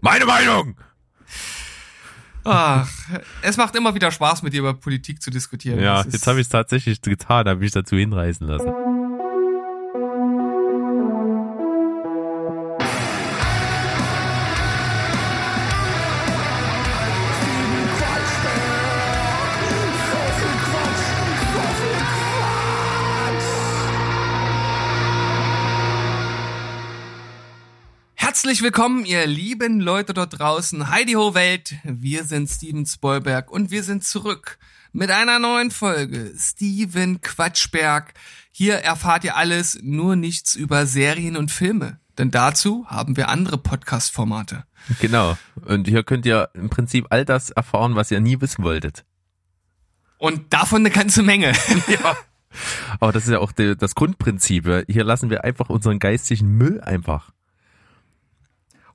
Meine Meinung! Ach, es macht immer wieder Spaß, mit dir über Politik zu diskutieren. Ja, Das jetzt habe ich es tatsächlich getan, habe mich dazu hinreißen lassen. Herzlich willkommen, ihr lieben Leute dort draußen. Heidi Ho Welt, wir sind Steven Spoilberg und wir sind zurück mit einer neuen Folge. Steven Quatschberg. Hier erfahrt ihr alles, nur nichts über Serien und Filme. Denn dazu haben wir andere Podcast-Formate. Genau. Und hier könnt ihr im Prinzip all das erfahren, was ihr nie wissen wolltet. Und davon eine ganze Menge. Ja. Aber das ist ja auch das Grundprinzip. Hier lassen wir einfach unseren geistigen Müll einfach.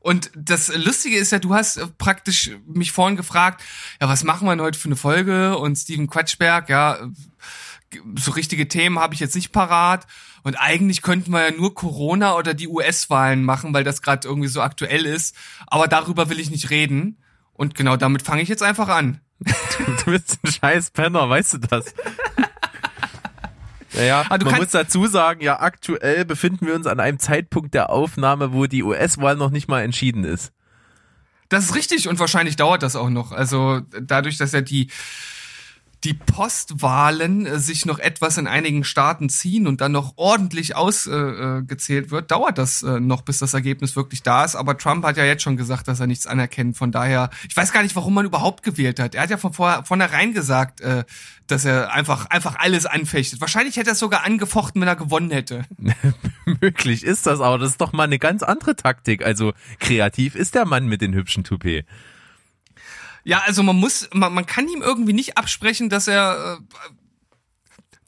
Und das Lustige ist ja, du hast äh, praktisch mich vorhin gefragt, ja, was machen wir denn heute für eine Folge? Und Steven Quatschberg, ja, äh, so richtige Themen habe ich jetzt nicht parat. Und eigentlich könnten wir ja nur Corona oder die US-Wahlen machen, weil das gerade irgendwie so aktuell ist. Aber darüber will ich nicht reden. Und genau damit fange ich jetzt einfach an. Du bist ein scheiß Penner, weißt du das? Naja, Ah, du man muss dazu sagen, ja, aktuell befinden wir uns an einem Zeitpunkt der Aufnahme, wo die US-Wahl noch nicht mal entschieden ist. Das ist richtig und wahrscheinlich dauert das auch noch. Also dadurch, dass ja die die Postwahlen äh, sich noch etwas in einigen Staaten ziehen und dann noch ordentlich ausgezählt äh, gezählt wird, dauert das äh, noch, bis das Ergebnis wirklich da ist. Aber Trump hat ja jetzt schon gesagt, dass er nichts anerkennt. Von daher, ich weiß gar nicht, warum man überhaupt gewählt hat. Er hat ja von vor, vornherein gesagt, äh, dass er einfach einfach alles anfechtet. Wahrscheinlich hätte er es sogar angefochten, wenn er gewonnen hätte. Möglich ist das, aber das ist doch mal eine ganz andere Taktik. Also kreativ ist der Mann mit den hübschen Toupet. Ja, also man muss, man, man kann ihm irgendwie nicht absprechen, dass er, äh,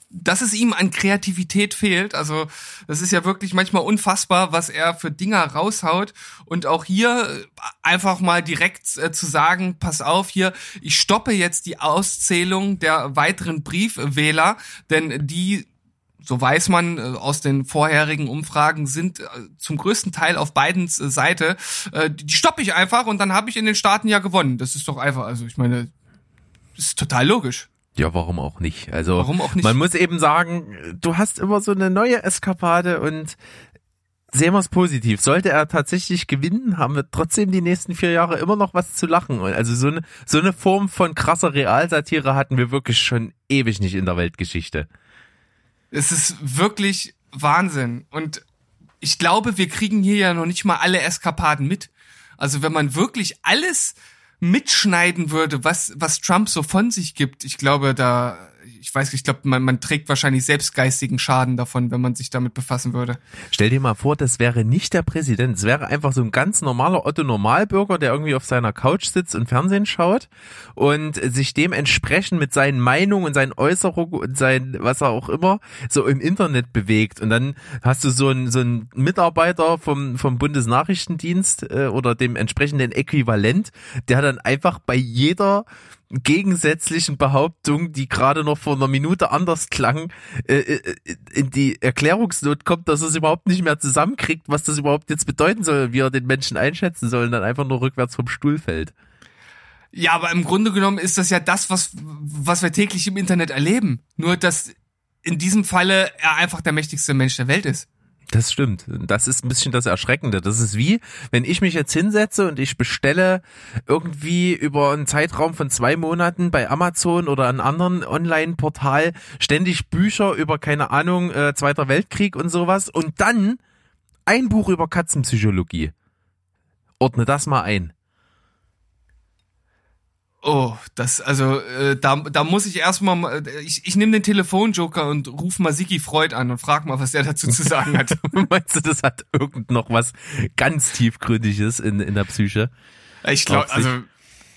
dass es ihm an Kreativität fehlt. Also das ist ja wirklich manchmal unfassbar, was er für Dinger raushaut. Und auch hier äh, einfach mal direkt äh, zu sagen, pass auf hier, ich stoppe jetzt die Auszählung der weiteren Briefwähler, denn die so weiß man äh, aus den vorherigen Umfragen, sind äh, zum größten Teil auf beiden äh, Seite. Die stoppe ich einfach und dann habe ich in den Staaten ja gewonnen. Das ist doch einfach, also ich meine, das ist total logisch. Ja, warum auch nicht? Also Warum auch nicht? man muss eben sagen, du hast immer so eine neue Eskapade und sehen wir es positiv. Sollte er tatsächlich gewinnen, haben wir trotzdem die nächsten vier Jahre immer noch was zu lachen. Und Also so eine, so eine Form von krasser Realsatire hatten wir wirklich schon ewig nicht in der Weltgeschichte. Es ist wirklich Wahnsinn. Und ich glaube, wir kriegen hier ja noch nicht mal alle Eskapaden mit. Also wenn man wirklich alles mitschneiden würde, was, was Trump so von sich gibt, ich glaube, da, ich weiß nicht, ich glaube, man, man trägt wahrscheinlich selbst geistigen Schaden davon, wenn man sich damit befassen würde. Stell dir mal vor, das wäre nicht der Präsident. Es wäre einfach so ein ganz normaler Otto Normalbürger, der irgendwie auf seiner Couch sitzt und Fernsehen schaut und sich dementsprechend mit seinen Meinungen und seinen Äußerungen und sein, was auch immer, so im Internet bewegt. Und dann hast du so einen, so einen Mitarbeiter vom, vom Bundesnachrichtendienst äh, oder dem entsprechenden Äquivalent, der dann einfach bei jeder gegensätzlichen Behauptung, die gerade noch vor einer Minute anders klang, äh, äh, in die Erklärungsnot kommt, dass er es überhaupt nicht mehr zusammenkriegt, was das überhaupt jetzt bedeuten soll, wie er den Menschen einschätzen soll und dann einfach nur rückwärts vom Stuhl fällt. Ja, aber im Grunde genommen ist das ja das, was, was wir täglich im Internet erleben. Nur, dass in diesem Falle er einfach der mächtigste Mensch der Welt ist. Das stimmt. Das ist ein bisschen das Erschreckende. Das ist wie, wenn ich mich jetzt hinsetze und ich bestelle irgendwie über einen Zeitraum von zwei Monaten bei Amazon oder einem anderen Online-Portal ständig Bücher über, keine Ahnung, äh, Zweiter Weltkrieg und sowas und dann ein Buch über Katzenpsychologie. Ordne das mal ein. Oh, das, also, äh, da, da muss ich erstmal, ich, ich nehme den Telefonjoker und ruf mal Sigi Freud an und frag mal, was der dazu zu sagen hat. Meinst du, das hat irgend noch was ganz tiefgründiges in, in der Psyche? Ich glaube, also,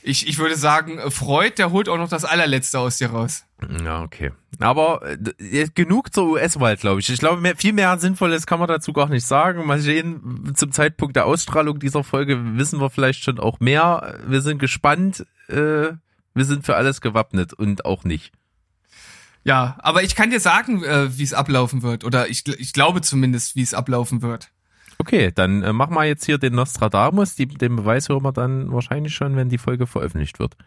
ich, ich würde sagen, Freud, der holt auch noch das allerletzte aus dir raus. Ja, okay. Aber äh, genug zur US-Wahl, glaube ich. Ich glaube, mehr, viel mehr Sinnvolles kann man dazu gar nicht sagen. Mal sehen, zum Zeitpunkt der Ausstrahlung dieser Folge wissen wir vielleicht schon auch mehr. Wir sind gespannt. Äh, wir sind für alles gewappnet und auch nicht. Ja, aber ich kann dir sagen, äh, wie es ablaufen wird. Oder ich, ich glaube zumindest, wie es ablaufen wird. Okay, dann äh, machen wir jetzt hier den Nostradamus. Die, den Beweis hören wir dann wahrscheinlich schon, wenn die Folge veröffentlicht wird.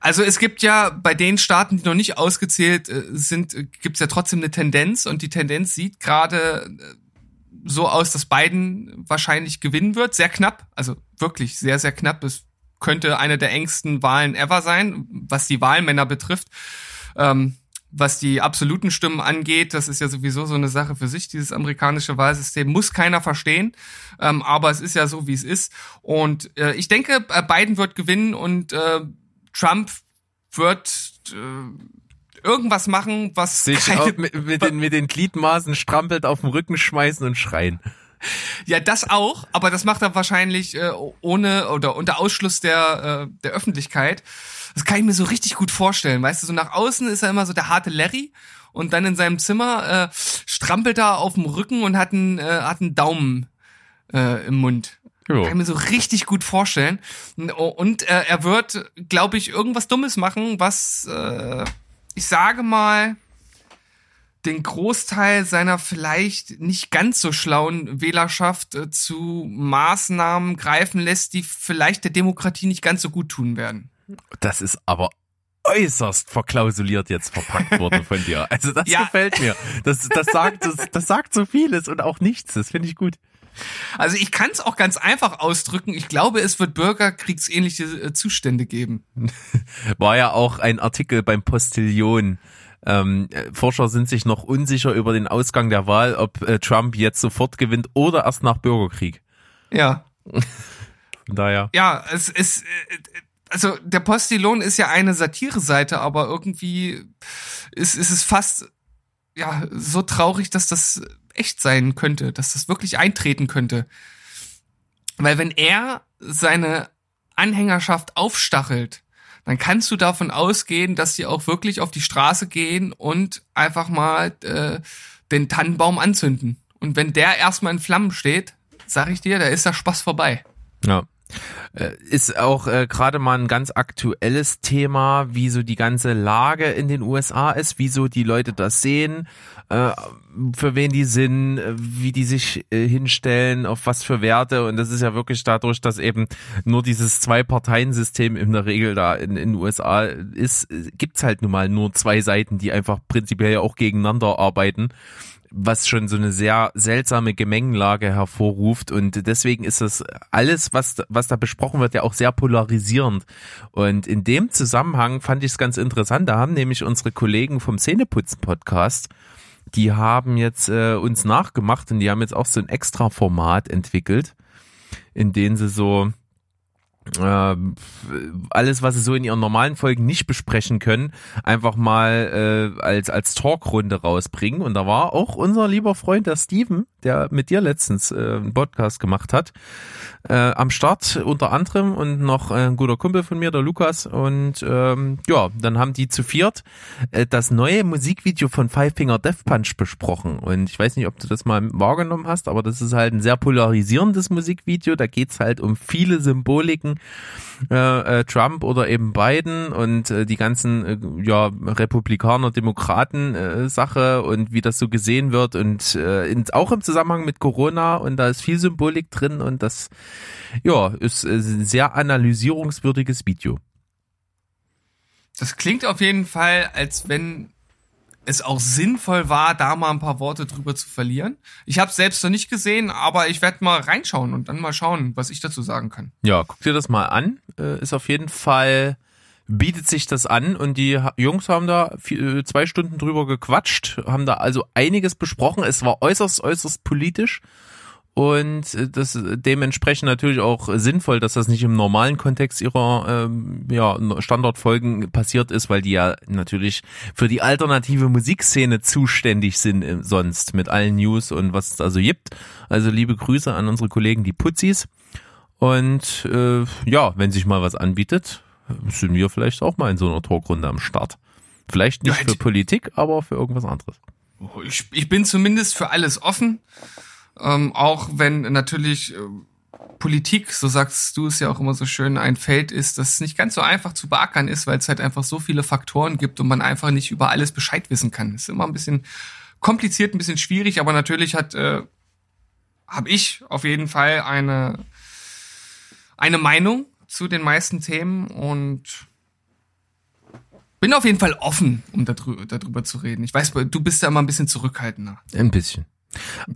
Also es gibt ja bei den Staaten, die noch nicht ausgezählt äh, sind, äh, gibt es ja trotzdem eine Tendenz und die Tendenz sieht gerade äh, so aus, dass Biden wahrscheinlich gewinnen wird. Sehr knapp, also wirklich sehr, sehr knapp. Es könnte eine der engsten Wahlen ever sein, was die Wahlmänner betrifft. Ähm, was die absoluten Stimmen angeht, das ist ja sowieso so eine Sache für sich, dieses amerikanische Wahlsystem, muss keiner verstehen, ähm, aber es ist ja so, wie es ist. Und äh, ich denke, äh, Biden wird gewinnen und äh, Trump wird äh, irgendwas machen, was sich keine, mit, mit, den, mit den Gliedmaßen strampelt, auf den Rücken schmeißen und schreien. Ja, das auch, aber das macht er wahrscheinlich äh, ohne oder unter Ausschluss der, äh, der Öffentlichkeit. Das kann ich mir so richtig gut vorstellen. Weißt du, so nach außen ist er immer so der harte Larry und dann in seinem Zimmer äh, strampelt er auf dem Rücken und hat einen, äh, hat einen Daumen äh, im Mund. Jo. Kann ich mir so richtig gut vorstellen. Und äh, er wird, glaube ich, irgendwas Dummes machen, was, äh, ich sage mal, den Großteil seiner vielleicht nicht ganz so schlauen Wählerschaft äh, zu Maßnahmen greifen lässt, die vielleicht der Demokratie nicht ganz so gut tun werden. Das ist aber äußerst verklausuliert jetzt verpackt worden von dir. Also das ja. gefällt mir. Das, das, sagt, das, das sagt so vieles und auch nichts. Das finde ich gut. Also ich kann es auch ganz einfach ausdrücken. Ich glaube, es wird bürgerkriegsähnliche äh, Zustände geben. War ja auch ein Artikel beim Postillion. Ähm, Forscher sind sich noch unsicher über den Ausgang der Wahl, ob äh, Trump jetzt sofort gewinnt oder erst nach Bürgerkrieg. Ja. Von daher. Ja, es ist, äh, also der Postillon ist ja eine Satire-Seite, aber irgendwie ist, ist es fast ja so traurig, dass das echt sein könnte, dass das wirklich eintreten könnte. Weil wenn er seine Anhängerschaft aufstachelt, dann kannst du davon ausgehen, dass sie auch wirklich auf die Straße gehen und einfach mal äh, den Tannenbaum anzünden. Und wenn der erstmal in Flammen steht, sag ich dir, da ist der Spaß vorbei. Ja. Äh, ist auch äh, gerade mal ein ganz aktuelles Thema, wie so die ganze Lage in den USA ist, wie so die Leute das sehen, äh, für wen die sind, äh, wie die sich äh, hinstellen, auf was für Werte. Und das ist ja wirklich dadurch, dass eben nur dieses Zwei-Parteien-System in der Regel da in, in den USA ist, gibt's halt nun mal nur zwei Seiten, die einfach prinzipiell ja auch gegeneinander arbeiten was schon so eine sehr seltsame Gemengenlage hervorruft und deswegen ist das alles, was, was da besprochen wird, ja auch sehr polarisierend. Und in dem Zusammenhang fand ich es ganz interessant, da haben nämlich unsere Kollegen vom Szeneputzen-Podcast die haben jetzt äh, uns nachgemacht und die haben jetzt auch so ein extra Format entwickelt, in dem sie so äh, alles, was sie so in ihren normalen Folgen nicht besprechen können, einfach mal äh, als als Talkrunde rausbringen. Und da war auch unser lieber Freund der Steven, der mit dir letztens äh, einen Podcast gemacht hat, äh, am Start unter anderem und noch ein guter Kumpel von mir, der Lukas. Und ähm, ja, dann haben die zu viert äh, das neue Musikvideo von Five Finger Death Punch besprochen. Und ich weiß nicht, ob du das mal wahrgenommen hast, aber das ist halt ein sehr polarisierendes Musikvideo. Da geht's halt um viele Symboliken äh, äh, Trump oder eben Biden und äh, die ganzen äh, ja Republikaner, Demokraten äh, Sache und wie das so gesehen wird und in, auch im Zusammenhang mit Corona und da ist viel Symbolik drin und das ja ist äh, ein sehr analysierungswürdiges Video. Das klingt auf jeden Fall, als wenn es auch sinnvoll war, da mal ein paar Worte drüber zu verlieren. Ich habe selbst noch nicht gesehen, aber ich werde mal reinschauen und dann mal schauen, was ich dazu sagen kann. Ja, guck dir das mal an. Äh, ist auf jeden Fall bietet sich das an und die Jungs haben da vier, äh, zwei Stunden drüber gequatscht, haben da also einiges besprochen. Es war äußerst, äußerst politisch und äh, das dementsprechend natürlich auch sinnvoll, dass das nicht im normalen Kontext ihrer ähm, ja, Standardfolgen passiert ist, weil die ja natürlich für die alternative Musikszene zuständig sind äh, sonst mit allen News und was es also gibt. Also liebe Grüße an unsere Kollegen die Putzis und äh, ja, wenn sich mal was anbietet, sind wir vielleicht auch mal in so einer Talkrunde am Start. Vielleicht nicht für Politik, aber für irgendwas anderes. Ich, ich bin zumindest für alles offen. Ähm, auch wenn natürlich äh, Politik, so sagst du es ja auch immer so schön, ein Feld ist, das nicht ganz so einfach zu beackern ist, weil es halt einfach so viele Faktoren gibt und man einfach nicht über alles Bescheid wissen kann. Ist immer ein bisschen kompliziert, ein bisschen schwierig, aber natürlich hat äh, habe ich auf jeden Fall eine, eine Meinung zu den meisten Themen und bin auf jeden Fall offen, um darüber, darüber zu reden. Ich weiß, du bist da immer ein bisschen zurückhaltender. Ein bisschen.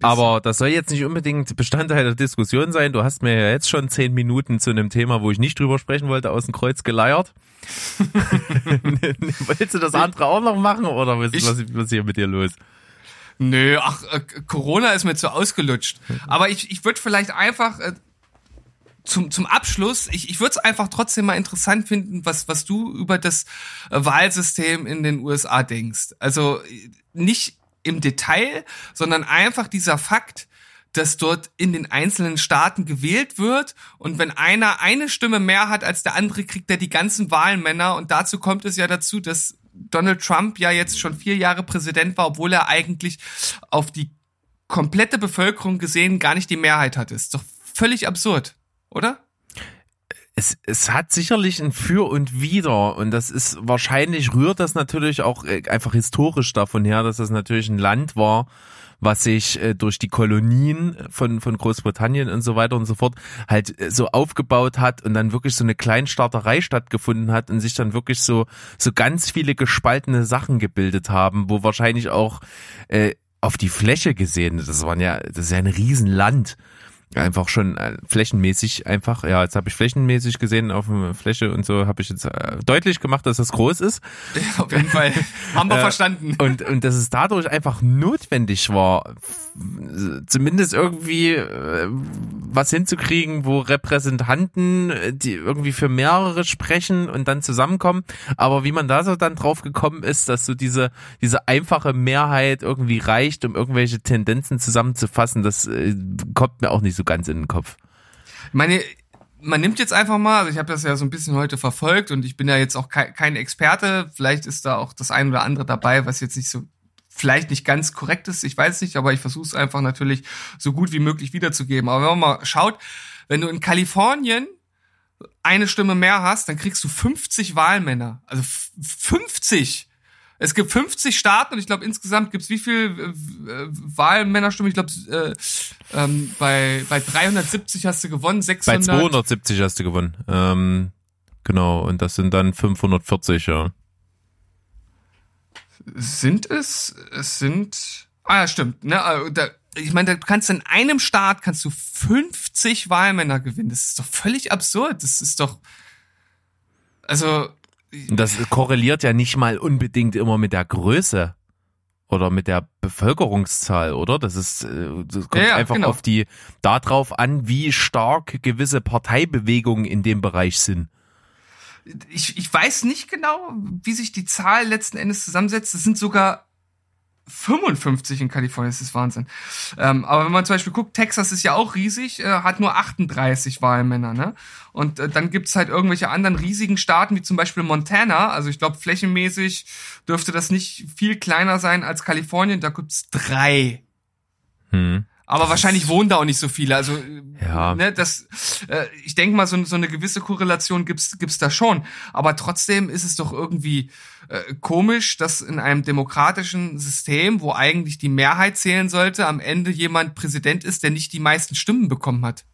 Aber das soll jetzt nicht unbedingt Bestandteil der Diskussion sein. Du hast mir ja jetzt schon zehn Minuten zu einem Thema, wo ich nicht drüber sprechen wollte, aus dem Kreuz geleiert. Willst du das andere auch noch machen oder was, ich, was, ist hier mit dir los? Nö, ach, äh, Corona ist mir zu ausgelutscht. Aber ich, ich würde vielleicht einfach äh, zum, zum Abschluss, ich, ich würde es einfach trotzdem mal interessant finden, was, was du über das äh, Wahlsystem in den USA denkst. Also nicht im Detail, sondern einfach dieser Fakt, dass dort in den einzelnen Staaten gewählt wird und wenn einer eine Stimme mehr hat als der andere, kriegt er die ganzen Wahlmänner und dazu kommt es ja dazu, dass Donald Trump ja jetzt schon vier Jahre Präsident war, obwohl er eigentlich auf die komplette Bevölkerung gesehen gar nicht die Mehrheit hatte. Ist doch völlig absurd, oder? es, es hat sicherlich ein Für und Wider und das ist wahrscheinlich rührt das natürlich auch äh, einfach historisch davon her, dass das natürlich ein Land war, was sich äh, durch die Kolonien von, von Großbritannien und so weiter und so fort halt äh, so aufgebaut hat und dann wirklich so eine Kleinstaaterei stattgefunden hat und sich dann wirklich so, so ganz viele gespaltene Sachen gebildet haben, wo wahrscheinlich auch äh, auf die Fläche gesehen, das waren ja, das ist ja ein Riesenland einfach schon äh, flächenmäßig einfach, ja, jetzt habe ich flächenmäßig gesehen auf der Fläche und so habe ich jetzt äh, deutlich gemacht, dass das groß ist. Ja, auf jeden Fall. Haben wir äh, verstanden. Und, und dass es dadurch einfach notwendig war, zumindest irgendwie was hinzukriegen, wo Repräsentanten, die irgendwie für mehrere sprechen und dann zusammenkommen. Aber wie man da so dann drauf gekommen ist, dass so diese, diese einfache Mehrheit irgendwie reicht, um irgendwelche Tendenzen zusammenzufassen, das kommt mir auch nicht so ganz in den Kopf. Meine, man nimmt jetzt einfach mal, also ich habe das ja so ein bisschen heute verfolgt und ich bin ja jetzt auch kein, kein Experte, vielleicht ist da auch das ein oder andere dabei, was jetzt nicht so vielleicht nicht ganz korrekt ist, ich weiß nicht, aber ich versuche es einfach natürlich so gut wie möglich wiederzugeben. Aber wenn man mal schaut, wenn du in Kalifornien eine Stimme mehr hast, dann kriegst du 50 Wahlmänner. Also 50! Es gibt 50 Staaten und ich glaube insgesamt gibt es wie viel äh, Wahlmännerstimmen? Ich glaube äh, ähm, bei bei 370 hast du gewonnen, 600. Bei 270 hast du gewonnen. Ähm, genau und das sind dann 540, ja sind es, es sind, ah ja, stimmt, ne, also da, ich meine, da kannst du in einem Staat kannst du 50 Wahlmänner gewinnen. Das ist doch völlig absurd. Das ist doch, also. Das korreliert ja nicht mal unbedingt immer mit der Größe oder mit der Bevölkerungszahl, oder? Das ist, äh, das kommt ja, ja, einfach genau. auf die, darauf an, wie stark gewisse Parteibewegungen in dem Bereich sind ich, ich weiß nicht genau, wie sich die Zahl letzten Endes zusammensetzt. Es sind sogar 55 in Kalifornien, das ist Wahnsinn. Ähm, aber wenn man zum Beispiel guckt, Texas ist ja auch riesig, äh, hat nur 38 Wahlmänner, ne? Und äh, dann gibt's halt irgendwelche anderen riesigen Staaten, wie zum Beispiel Montana. Also ich glaube, flächenmäßig dürfte das nicht viel kleiner sein als Kalifornien. Da gibt's drei. Hm. Aber wahrscheinlich wohnen da auch nicht so viele. Also ja. ne, das, äh, ich denke mal, so, so eine gewisse Korrelation gibt's gibt's da schon. Aber trotzdem ist es doch irgendwie äh, komisch, dass in einem demokratischen System, wo eigentlich die Mehrheit zählen sollte, am Ende jemand Präsident ist, der nicht die meisten Stimmen bekommen hat.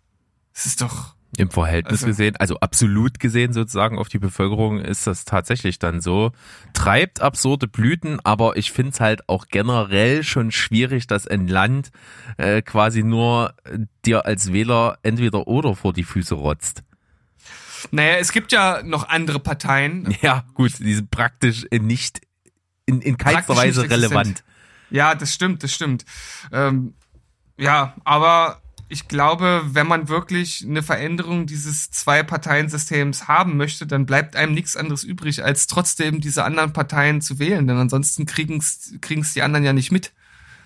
Das ist doch im Verhältnis also, gesehen, also absolut gesehen sozusagen auf die Bevölkerung ist das tatsächlich dann so. Treibt absurde Blüten, aber ich finde es halt auch generell schon schwierig, dass ein Land äh, quasi nur dir als Wähler entweder oder vor die Füße rotzt. Naja, es gibt ja noch andere Parteien. Ja, gut, die sind praktisch nicht in, in keinster Weise relevant. Ja, das stimmt, das stimmt. Ähm, ja, aber ich glaube, wenn man wirklich eine Veränderung dieses Zwei-Parteien-Systems haben möchte, dann bleibt einem nichts anderes übrig, als trotzdem diese anderen Parteien zu wählen. Denn ansonsten kriegen es die anderen ja nicht mit.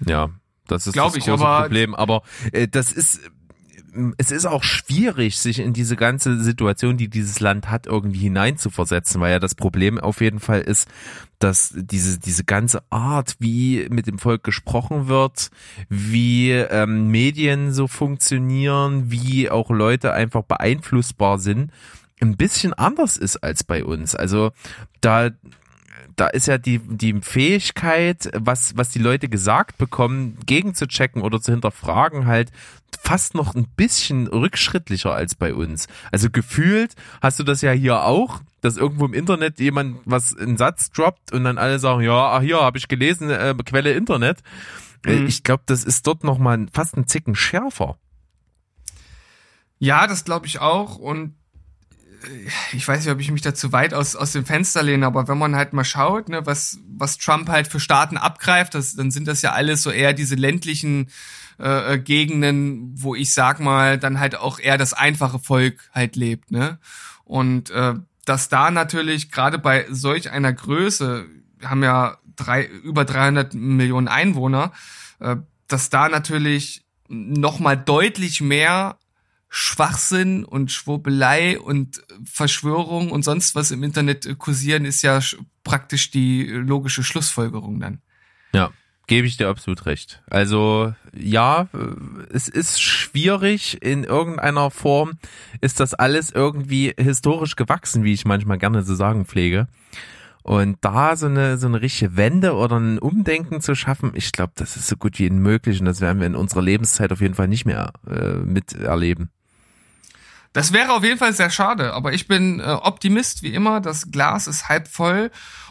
Ja, das ist Glaub das große ich, Problem. Aber äh, das ist es ist auch schwierig, sich in diese ganze Situation, die dieses Land hat, irgendwie hineinzuversetzen, weil ja das Problem auf jeden Fall ist, dass diese, diese ganze Art, wie mit dem Volk gesprochen wird, wie ähm, Medien so funktionieren, wie auch Leute einfach beeinflussbar sind, ein bisschen anders ist als bei uns. Also da da ist ja die, die Fähigkeit, was, was die Leute gesagt bekommen, gegenzuchecken oder zu hinterfragen, halt fast noch ein bisschen rückschrittlicher als bei uns. Also gefühlt hast du das ja hier auch, dass irgendwo im Internet jemand was einen Satz droppt und dann alle sagen, ja, ach hier habe ich gelesen, äh, Quelle Internet. Äh, mhm. Ich glaube, das ist dort noch mal fast ein Zicken schärfer. Ja, das glaube ich auch und ich weiß nicht, ob ich mich da zu weit aus, aus dem Fenster lehne, aber wenn man halt mal schaut, ne, was, was Trump halt für Staaten abgreift, das, dann sind das ja alles so eher diese ländlichen äh, äh, Gegenden, wo ich sag mal, dann halt auch eher das einfache Volk halt lebt, ne? Und äh, dass da natürlich gerade bei solch einer Größe, wir haben ja drei, über 300 Millionen Einwohner, äh, dass da natürlich noch mal deutlich mehr Schwachsinn und Schwurbelei und Verschwörung und sonst was im Internet kursieren, ist ja praktisch die logische Schlussfolgerung dann. Ja, gebe ich dir absolut recht. Also ja, es ist schwierig in irgendeiner Form, ist das alles irgendwie historisch gewachsen, wie ich manchmal gerne zu sagen pflege. Und da so eine, so eine richtige Wende oder ein Umdenken zu schaffen, ich glaube, das ist so gut wie unmöglich und das werden wir in unserer Lebenszeit auf jeden Fall nicht mehr äh, miterleben. Das wäre auf jeden Fall sehr schade, aber ich bin äh, Optimist wie immer. Das Glas ist halb voll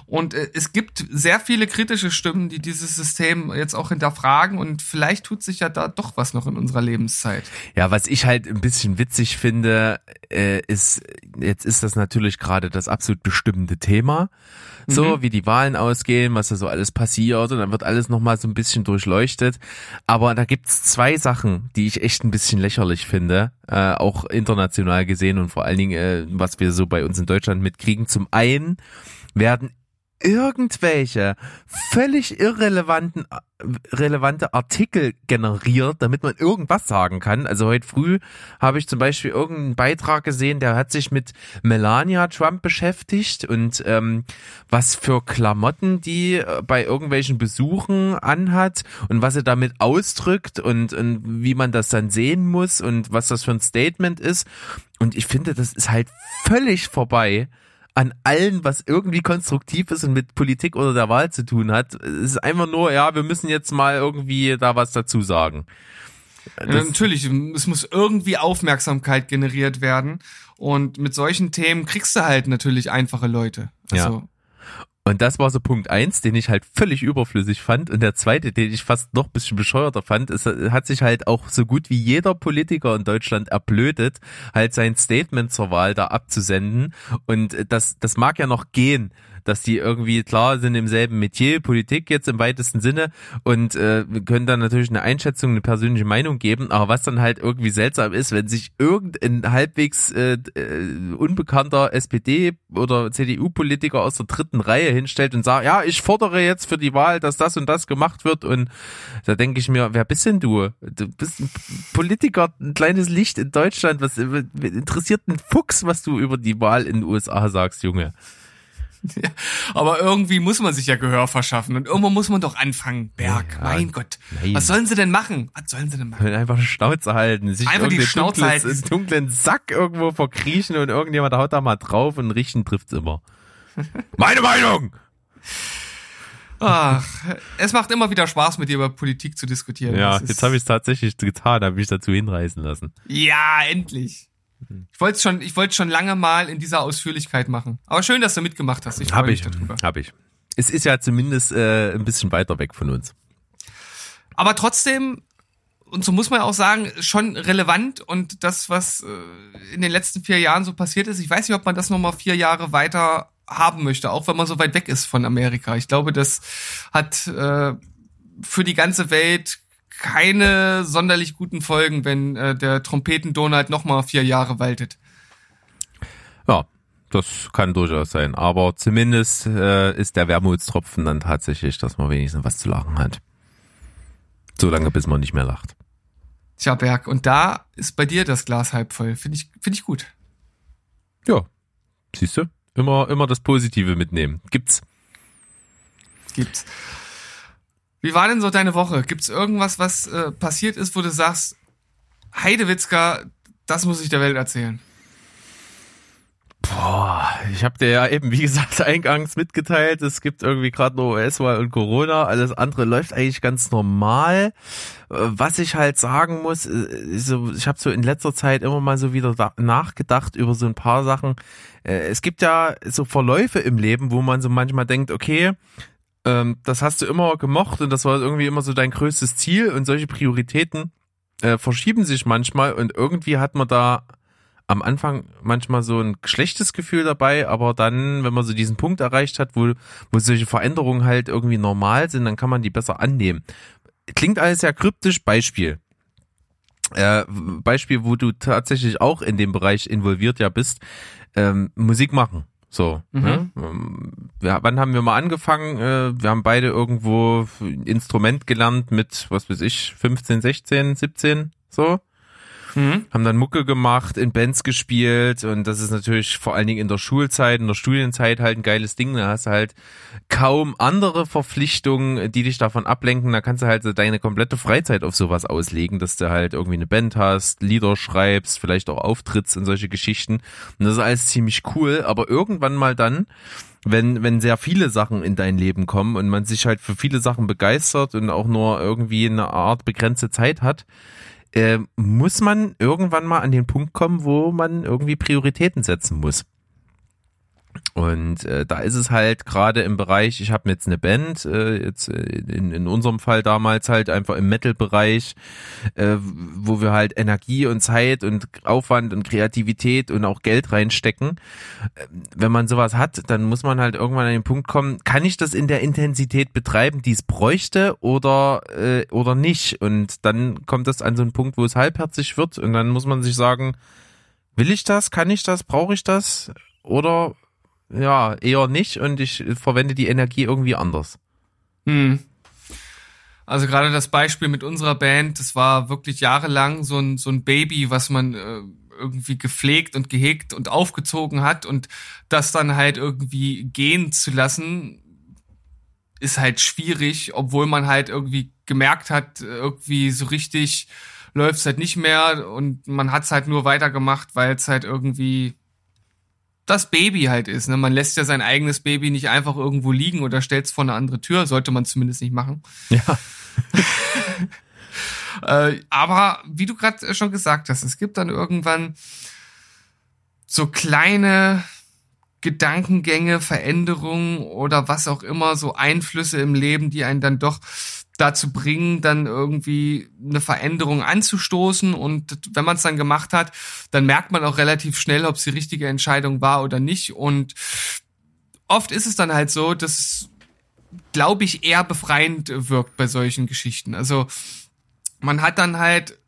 und äh, es gibt sehr viele kritische Stimmen, die dieses System jetzt auch hinterfragen und vielleicht tut sich ja da doch was noch in unserer Lebenszeit. Ja, was ich halt ein bisschen witzig finde, äh, ist, jetzt ist das natürlich gerade das absolut bestimmende Thema so mhm. wie die Wahlen ausgehen, was da so alles passiert und dann wird alles nochmal so ein bisschen durchleuchtet. Aber da gibt's zwei Sachen, die ich echt ein bisschen lächerlich finde, äh, auch international gesehen und vor allen Dingen, äh, was wir so bei uns in Deutschland mitkriegen. Zum einen werden irgendwelche völlig irrelevanten relevante Artikel generiert, damit man irgendwas sagen kann. Also heute früh habe ich zum Beispiel irgendeinen Beitrag gesehen, der hat sich mit Melania Trump beschäftigt und ähm, was für Klamotten die äh, bei irgendwelchen Besuchen anhat und was sie damit ausdrückt und, und wie man das dann sehen muss und was das für ein Statement ist. Und ich finde, das ist halt völlig vorbei an allen, was irgendwie konstruktiv ist und mit Politik oder der Wahl zu tun hat. Es ist einfach nur, ja, wir müssen jetzt mal irgendwie da was dazu sagen. Ja, natürlich, es muss irgendwie Aufmerksamkeit generiert werden. Und mit solchen Themen kriegst du halt natürlich einfache Leute. Also, ja. Und das war so Punkt eins, den ich halt völlig überflüssig fand. Und der zweite, den ich fast noch bisschen bescheuerter fand, ist, hat sich halt auch so gut wie jeder Politiker in Deutschland erblödet, halt sein Statement zur Wahl da abzusenden. Und das, das mag ja noch gehen dass die irgendwie klar sind im selben Metier, Politik jetzt im weitesten Sinne und äh, können dann natürlich eine Einschätzung, eine persönliche Meinung geben, aber was dann halt irgendwie seltsam ist, wenn sich irgendein halbwegs äh, äh, unbekannter SPD oder CDU-Politiker aus der dritten Reihe hinstellt und sagt, ja, ich fordere jetzt für die Wahl, dass das und das gemacht wird und da denke ich mir, wer bist denn du? Du bist ein Politiker, ein kleines Licht in Deutschland, was interessiert ein Fuchs, was du über die Wahl in den USA sagst, Junge. Ja, aber irgendwie muss man sich ja Gehör verschaffen und irgendwo muss man doch anfangen. Berg, ja, mein Gott. Nein. Was sollen sie denn machen? Was sollen sie denn machen? Einfach eine Schnauze halten. Sich Einfach die Schnauze dunkles, halten. Dunklen Sack irgendwo verkriechen und irgendjemand haut da mal drauf und richten trifft's immer. Meine Meinung! Ach, es macht immer wieder Spaß, mit dir über Politik zu diskutieren. Ja, jetzt habe ich es tatsächlich getan, habe mich dazu hinreißen lassen. Ja, endlich. Ich wollte es schon, ich wollte schon lange mal in dieser Ausführlichkeit machen. Aber schön, dass du mitgemacht hast. Ich habe ich, darüber. Hab ich. Es ist ja zumindest äh, ein bisschen weiter weg von uns. Aber trotzdem, und so muss man auch sagen, schon relevant und das, was äh, in den letzten vier Jahren so passiert ist, ich weiß nicht, ob man das nochmal vier Jahre weiter haben möchte, auch wenn man so weit weg ist von Amerika. Ich glaube, das hat äh, für die ganze Welt keine sonderlich guten Folgen, wenn äh, der Trompeten-Donald nochmal vier Jahre waltet. Ja, das kann durchaus sein. Aber zumindest äh, ist der Wermutstropfen dann tatsächlich, dass man wenigstens was zu lachen hat. So lange, bis man nicht mehr lacht. Tja, Berg, und da ist bei dir das Glas halb voll. Finde ich, finde ich gut. Ja, siehst du? Immer, immer das Positive mitnehmen. Gibt's. Gibt's. Wie war denn so deine Woche? Gibt es irgendwas, was äh, passiert ist, wo du sagst, Heidewitzka, das muss ich der Welt erzählen? Boah, ich habe dir ja eben, wie gesagt, eingangs mitgeteilt, es gibt irgendwie gerade nur US-Wahl und Corona, alles andere läuft eigentlich ganz normal. Was ich halt sagen muss, äh, ich habe so in letzter Zeit immer mal so wieder nachgedacht über so ein paar Sachen. Äh, es gibt ja so Verläufe im Leben, wo man so manchmal denkt, okay, ähm, das hast du immer gemocht und das war irgendwie immer so dein größtes Ziel und solche Prioritäten äh, verschieben sich manchmal und irgendwie hat man da am Anfang manchmal so ein schlechtes Gefühl dabei, aber dann, wenn man so diesen Punkt erreicht hat, wo, wo solche Veränderungen halt irgendwie normal sind, dann kann man die besser annehmen. Klingt alles sehr kryptisch. Beispiel. Äh, Beispiel, wo du tatsächlich auch in dem Bereich involviert ja bist, ähm, Musik machen. So, mhm. ne? ja, ähm, wann haben wir mal angefangen? Äh, wir haben beide irgendwo ein Instrument gelernt mit, was weiß ich, 15, 16, 17, so. Mhm. Haben dann Mucke gemacht, in Bands gespielt und das ist natürlich vor allen Dingen in der Schulzeit, in der Studienzeit halt ein geiles Ding. Da hast du halt kaum andere Verpflichtungen, die dich davon ablenken. Da kannst du halt deine komplette Freizeit auf sowas auslegen, dass du halt irgendwie eine Band hast, Lieder schreibst, vielleicht auch auftrittst in solche Geschichten. Und das ist alles ziemlich cool, aber irgendwann mal dann wenn, wenn sehr viele Sachen in dein Leben kommen und man sich halt für viele Sachen begeistert und auch nur irgendwie eine Art begrenzte Zeit hat, äh, muss man irgendwann mal an den Punkt kommen, wo man irgendwie Prioritäten setzen muss. Und äh, da ist es halt gerade im Bereich, ich habe jetzt eine Band, äh, jetzt äh, in, in unserem Fall damals halt einfach im Metal-Bereich, äh, wo wir halt Energie und Zeit und Aufwand und Kreativität und auch Geld reinstecken. Äh, wenn man sowas hat, dann muss man halt irgendwann an den Punkt kommen, kann ich das in der Intensität betreiben, die es bräuchte oder, äh, oder nicht? Und dann kommt das an so einen Punkt, wo es halbherzig wird und dann muss man sich sagen, will ich das, kann ich das, brauche ich das? Oder ja, eher nicht und ich verwende die Energie irgendwie anders. Hm. Also gerade das Beispiel mit unserer Band, das war wirklich jahrelang so ein, so ein Baby, was man äh, irgendwie gepflegt und gehegt und aufgezogen hat und das dann halt irgendwie gehen zu lassen, ist halt schwierig, obwohl man halt irgendwie gemerkt hat, irgendwie so richtig läuft es halt nicht mehr und man hat es halt nur weitergemacht, weil es halt irgendwie das Baby halt ist. Ne? Man lässt ja sein eigenes Baby nicht einfach irgendwo liegen oder stellt es vor eine andere Tür, sollte man zumindest nicht machen. Ja. äh, aber wie du gerade schon gesagt hast, es gibt dann irgendwann so kleine Gedankengänge, Veränderungen oder was auch immer, so Einflüsse im Leben, die einen dann doch dazu bringen, dann irgendwie eine Veränderung anzustoßen. Und wenn man es dann gemacht hat, dann merkt man auch relativ schnell, ob es die richtige Entscheidung war oder nicht. Und oft ist es dann halt so, dass, glaube ich, eher befreiend wirkt bei solchen Geschichten. Also man hat dann halt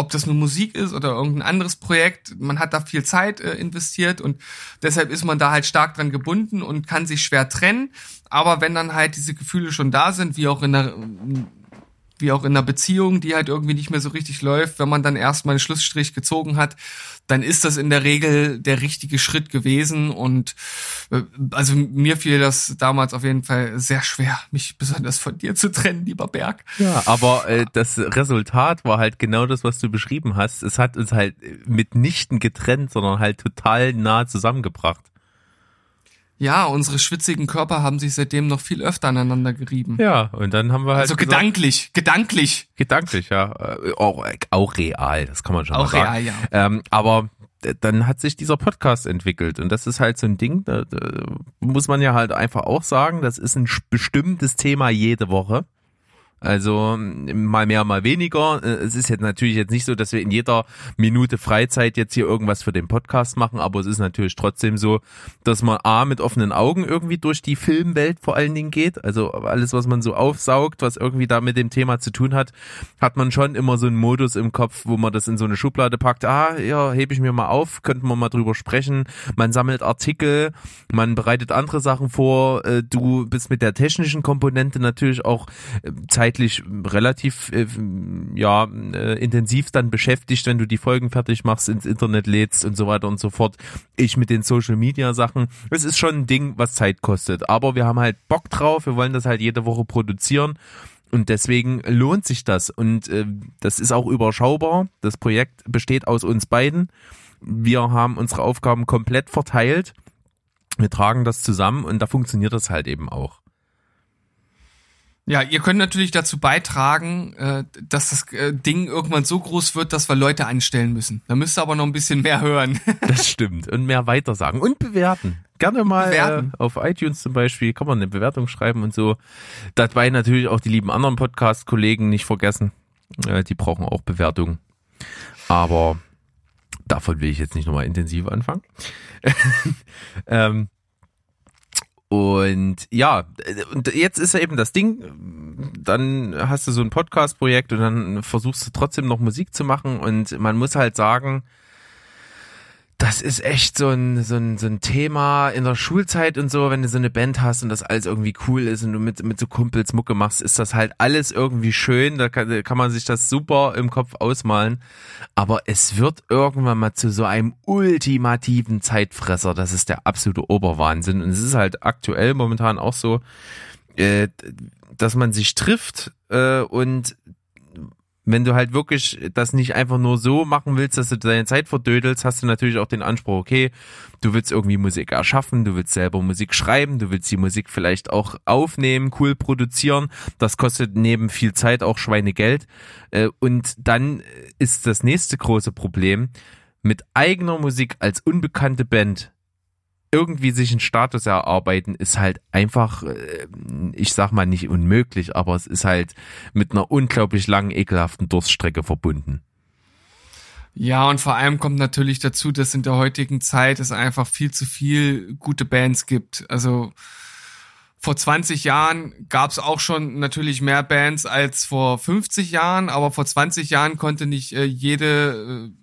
ob das nur Musik ist oder irgendein anderes Projekt, man hat da viel Zeit äh, investiert und deshalb ist man da halt stark dran gebunden und kann sich schwer trennen. Aber wenn dann halt diese Gefühle schon da sind, wie auch in der wie auch in einer Beziehung, die halt irgendwie nicht mehr so richtig läuft, wenn man dann erstmal einen Schlussstrich gezogen hat, dann ist das in der Regel der richtige Schritt gewesen und äh, also mir fiel das damals auf jeden Fall sehr schwer, mich besonders von dir zu trennen, lieber Berg. Ja, aber äh, das Resultat war halt genau das, was du beschrieben hast. Es hat uns halt mitnichten getrennt, sondern halt total nah zusammengebracht. Ja, unsere schwitzigen Körper haben sich seitdem noch viel öfter aneinander gerieben. Ja, und dann haben wir halt. Also gesagt, gedanklich, gedanklich. Gedanklich, ja. Äh, auch, auch real, das kann man schon auch mal sagen. Real, ja. Ähm, aber dann hat sich dieser Podcast entwickelt und das ist halt so ein Ding, da, da muss man ja halt einfach auch sagen, das ist ein bestimmtes Thema jede Woche. Also mal mehr, mal weniger. Äh, es ist jetzt natürlich jetzt nicht so, dass wir in jeder Minute Freizeit jetzt hier irgendwas für den Podcast machen, aber es ist natürlich trotzdem so, dass man A mit offenen Augen irgendwie durch die Filmwelt vor allen Dingen geht. Also alles, was man so aufsaugt, was irgendwie da mit dem Thema zu tun hat, hat man schon immer so einen Modus im Kopf, wo man das in so eine Schublade packt. Ah, ja, hebe ich mir mal auf, könnten wir mal drüber sprechen. Man sammelt Artikel, man bereitet andere Sachen vor. Äh, du bist mit der technischen Komponente natürlich auch Zeit äh, zeitlich relativ äh, ja äh, intensiv dann beschäftigt, wenn du die Folgen fertig machst, ins Internet lädst und so weiter und so fort. Ich mit den Social Media Sachen. Es ist schon ein Ding, was Zeit kostet. Aber wir haben halt Bock drauf. Wir wollen das halt jede Woche produzieren. Und deswegen lohnt sich das. Und äh, das ist auch überschaubar. Das Projekt besteht aus uns beiden. wir haben unsere Aufgaben komplett verteilt. Wir tragen das zusammen und da funktioniert das halt eben auch. Ja, ihr könnt natürlich dazu beitragen, äh, dass das äh, Ding irgendwann so groß wird, dass wir Leute einstellen müssen. Da müsst ihr aber noch ein bisschen mehr hören. Das stimmt. Und mehr weitersagen und bewerten. Gerne mal äh, auf iTunes zum Beispiel kann man eine Bewertung schreiben und so. Dabei natürlich auch die lieben anderen Podcast-Kollegen nicht vergessen. Die brauchen auch Bewertungen. Aber davon will ich jetzt nicht nochmal intensiv anfangen. ähm, und ja, und jetzt ist ja eben das Ding, dann hast du so ein Podcast-Projekt und dann versuchst du trotzdem noch Musik zu machen und man muss halt sagen, das ist echt so ein, so ein, so ein Thema in der Schulzeit und so, wenn du so eine Band hast und das alles irgendwie cool ist und du mit, mit so Kumpels Mucke machst, ist das halt alles irgendwie schön. Da kann, kann man sich das super im Kopf ausmalen. Aber es wird irgendwann mal zu so einem ultimativen Zeitfresser. Das ist der absolute Oberwahnsinn. Und es ist halt aktuell momentan auch so, äh, dass man sich trifft äh, und wenn du halt wirklich das nicht einfach nur so machen willst, dass du deine Zeit verdödelst, hast du natürlich auch den Anspruch, okay, du willst irgendwie Musik erschaffen, du willst selber Musik schreiben, du willst die Musik vielleicht auch aufnehmen, cool produzieren. Das kostet neben viel Zeit auch Schweinegeld. Äh, und dann ist das nächste große Problem, mit eigener Musik als unbekannte Band irgendwie sich einen Status erarbeiten, ist halt einfach, äh, ich sag mal nicht unmöglich, aber es ist halt mit einer unglaublich langen, ekelhaften Durststrecke verbunden. Ja, und vor allem kommt natürlich dazu, dass in der heutigen Zeit es einfach viel zu viel gute Bands gibt. Also vor 20 Jahren gab es auch schon natürlich mehr Bands als vor 50 Jahren, aber vor 20 Jahren konnte nicht äh, jede äh,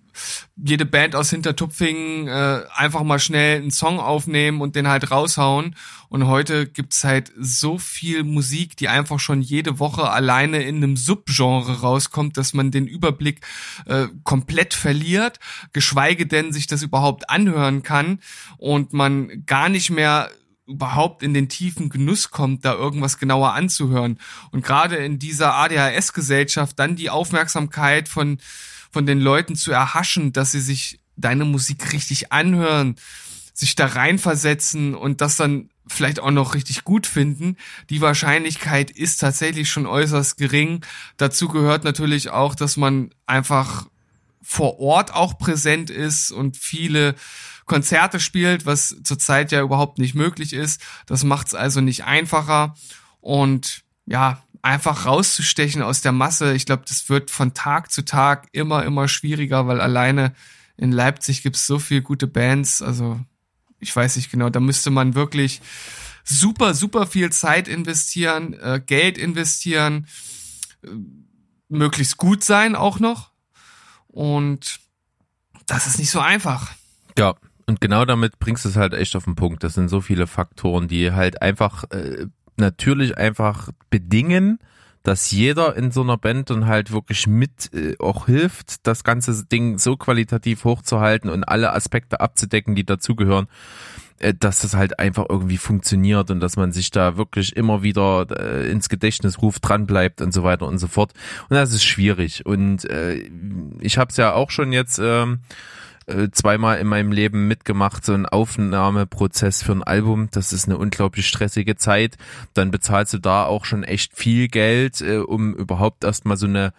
jede Band aus Hintertupfingen äh, einfach mal schnell einen Song aufnehmen und den halt raushauen. Und heute gibt's halt so viel Musik, die einfach schon jede Woche alleine in einem Subgenre rauskommt, dass man den Überblick äh, komplett verliert, geschweige denn sich das überhaupt anhören kann und man gar nicht mehr überhaupt in den tiefen Genuss kommt, da irgendwas genauer anzuhören. Und gerade in dieser ADHS-Gesellschaft dann die Aufmerksamkeit von von den Leuten zu erhaschen, dass sie sich deine Musik richtig anhören, sich da reinversetzen und das dann vielleicht auch noch richtig gut finden. Die Wahrscheinlichkeit ist tatsächlich schon äußerst gering. Dazu gehört natürlich auch, dass man einfach vor Ort auch präsent ist und viele Konzerte spielt, was zurzeit ja überhaupt nicht möglich ist. Das macht es also nicht einfacher. Und ja, einfach rauszustechen aus der Masse. Ich glaube, das wird von Tag zu Tag immer, immer schwieriger, weil alleine in Leipzig gibt es so viele gute Bands. Also ich weiß nicht genau, da müsste man wirklich super, super viel Zeit investieren, äh, Geld investieren, äh, möglichst gut sein auch noch. Und das ist nicht so einfach. Ja, und genau damit bringst du es halt echt auf den Punkt. Das sind so viele Faktoren, die halt einfach äh, natürlich einfach bedingen, dass jeder in so einer Band dann halt wirklich mit äh, auch hilft, das ganze Ding so qualitativ hochzuhalten und alle Aspekte abzudecken, die dazugehören, äh, dass das halt einfach irgendwie funktioniert und dass man sich da wirklich immer wieder äh, ins Gedächtnis ruft, dran bleibt und so weiter und so fort. Und das ist schwierig. Und äh, ich habe es ja auch schon jetzt ähm, äh, zweimal in meinem Leben mitgemacht, so ein Aufnahmeprozess für ein Album. Das ist eine unglaublich stressige Zeit. Dann bezahlst du da auch schon echt viel Geld, äh, um überhaupt erstmal so eine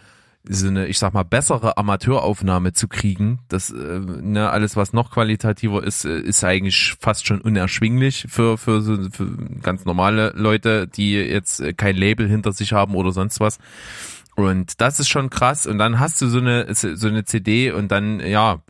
so eine, ich sag mal, bessere Amateuraufnahme zu kriegen. Das, äh, ne, alles, was noch qualitativer ist, äh, ist eigentlich fast schon unerschwinglich für, für, so, für ganz normale Leute, die jetzt kein Label hinter sich haben oder sonst was. Und das ist schon krass. Und dann hast du so eine, so eine CD und dann, ja,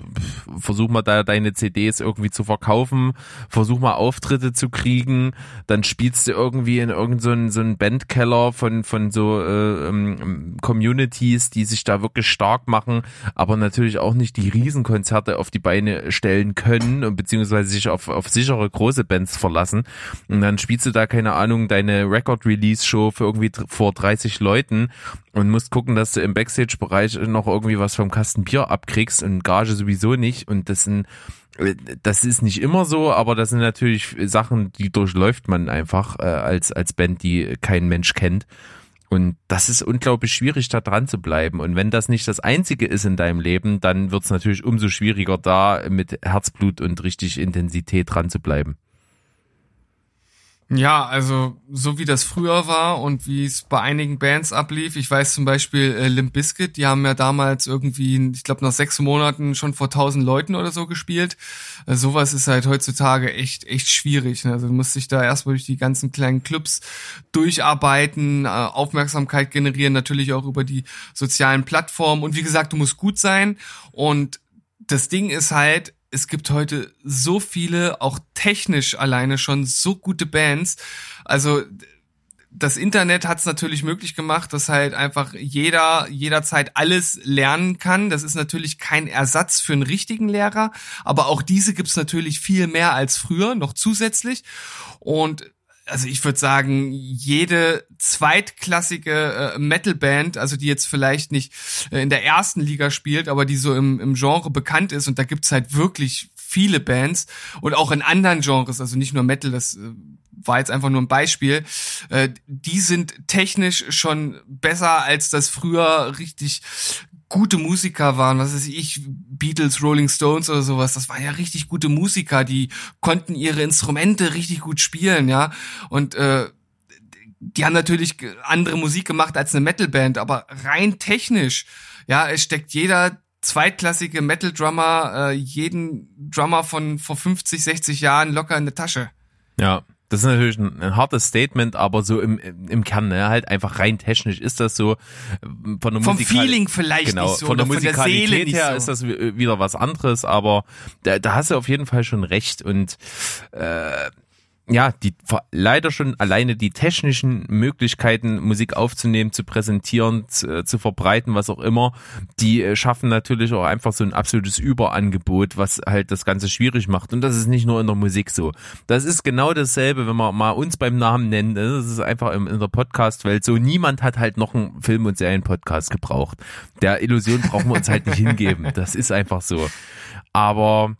versuch mal da deine CDs irgendwie zu verkaufen, versuch mal Auftritte zu kriegen, dann spielst du irgendwie in irgendeinen so, so einen Bandkeller von, von so äh, ähm, Communities, die sich da wirklich stark machen, aber natürlich auch nicht die Riesenkonzerte auf die Beine stellen können und beziehungsweise sich auf, auf sichere große Bands verlassen. Und dann spielst du da, keine Ahnung, deine Record-Release-Show für irgendwie vor 30 Leuten und musst gucken, dass du im Backstage-Bereich noch irgendwie was vom Kasten Bier abkriegst und Gage sowieso nicht. Und das sind, das ist nicht immer so, aber das sind natürlich Sachen, die durchläuft man einfach äh, als, als Band, die kein Mensch kennt. Und das ist unglaublich schwierig, da dran zu bleiben. Und wenn das nicht das Einzige ist in deinem Leben, dann wird es natürlich umso schwieriger, da mit Herzblut und richtig Intensität dran zu bleiben. Ja, also so wie das früher war und wie es bei einigen Bands ablief. Ich weiß zum Beispiel äh, Limp Bizkit, die haben ja damals irgendwie, ich glaube nach sechs Monaten schon vor tausend Leuten oder so gespielt. Äh, sowas ist halt heutzutage echt echt schwierig. Ne? Also du musst dich da erstmal durch die ganzen kleinen Clubs durcharbeiten, äh, Aufmerksamkeit generieren, natürlich auch über die sozialen Plattformen. Und wie gesagt, du musst gut sein. Und das Ding ist halt, es gibt heute so viele, auch technisch alleine schon so gute Bands. Also das Internet hat es natürlich möglich gemacht, dass halt einfach jeder jederzeit alles lernen kann. Das ist natürlich kein Ersatz für einen richtigen Lehrer, aber auch diese gibt's natürlich viel mehr als früher, noch zusätzlich. Und also ich würde sagen, jede zweitklassige äh, Metalband, also die jetzt vielleicht nicht äh, in der ersten Liga spielt, aber die so im, im Genre bekannt ist und da gibt's halt wirklich viele Bands und auch in anderen Genres, also nicht nur Metal, das äh, war jetzt einfach nur ein Beispiel, äh, die sind technisch schon besser als das früher richtig gute Musiker waren, was weiß ich, Beatles, Rolling Stones oder sowas, das waren ja richtig gute Musiker, die konnten ihre Instrumente richtig gut spielen, ja. Und äh, die haben natürlich andere Musik gemacht als eine Metalband, aber rein technisch, ja, es steckt jeder zweitklassige Metal-Drummer, äh, jeden Drummer von vor 50, 60 Jahren locker in der Tasche. Ja, das ist natürlich ein, ein, hartes Statement, aber so im, im Kern, ne, halt einfach rein technisch ist das so. Von der Vom Musikal Feeling vielleicht genau, nicht so. Von der Musikalität von der her so. ist das wieder was anderes, aber da, da hast du auf jeden Fall schon recht und äh, ja, die leider schon alleine die technischen Möglichkeiten, Musik aufzunehmen, zu präsentieren, zu, äh, zu verbreiten, was auch immer, die äh, schaffen natürlich auch einfach so ein absolutes Überangebot, was halt das Ganze schwierig macht. Und das ist nicht nur in der Musik so. Das ist genau dasselbe, wenn man mal uns beim Namen nennt. Ne? Das ist einfach in der Podcast-Welt so. Niemand hat halt noch einen Film- und Serien-Podcast gebraucht. Der Illusion brauchen wir uns halt nicht hingeben. Das ist einfach so. Aber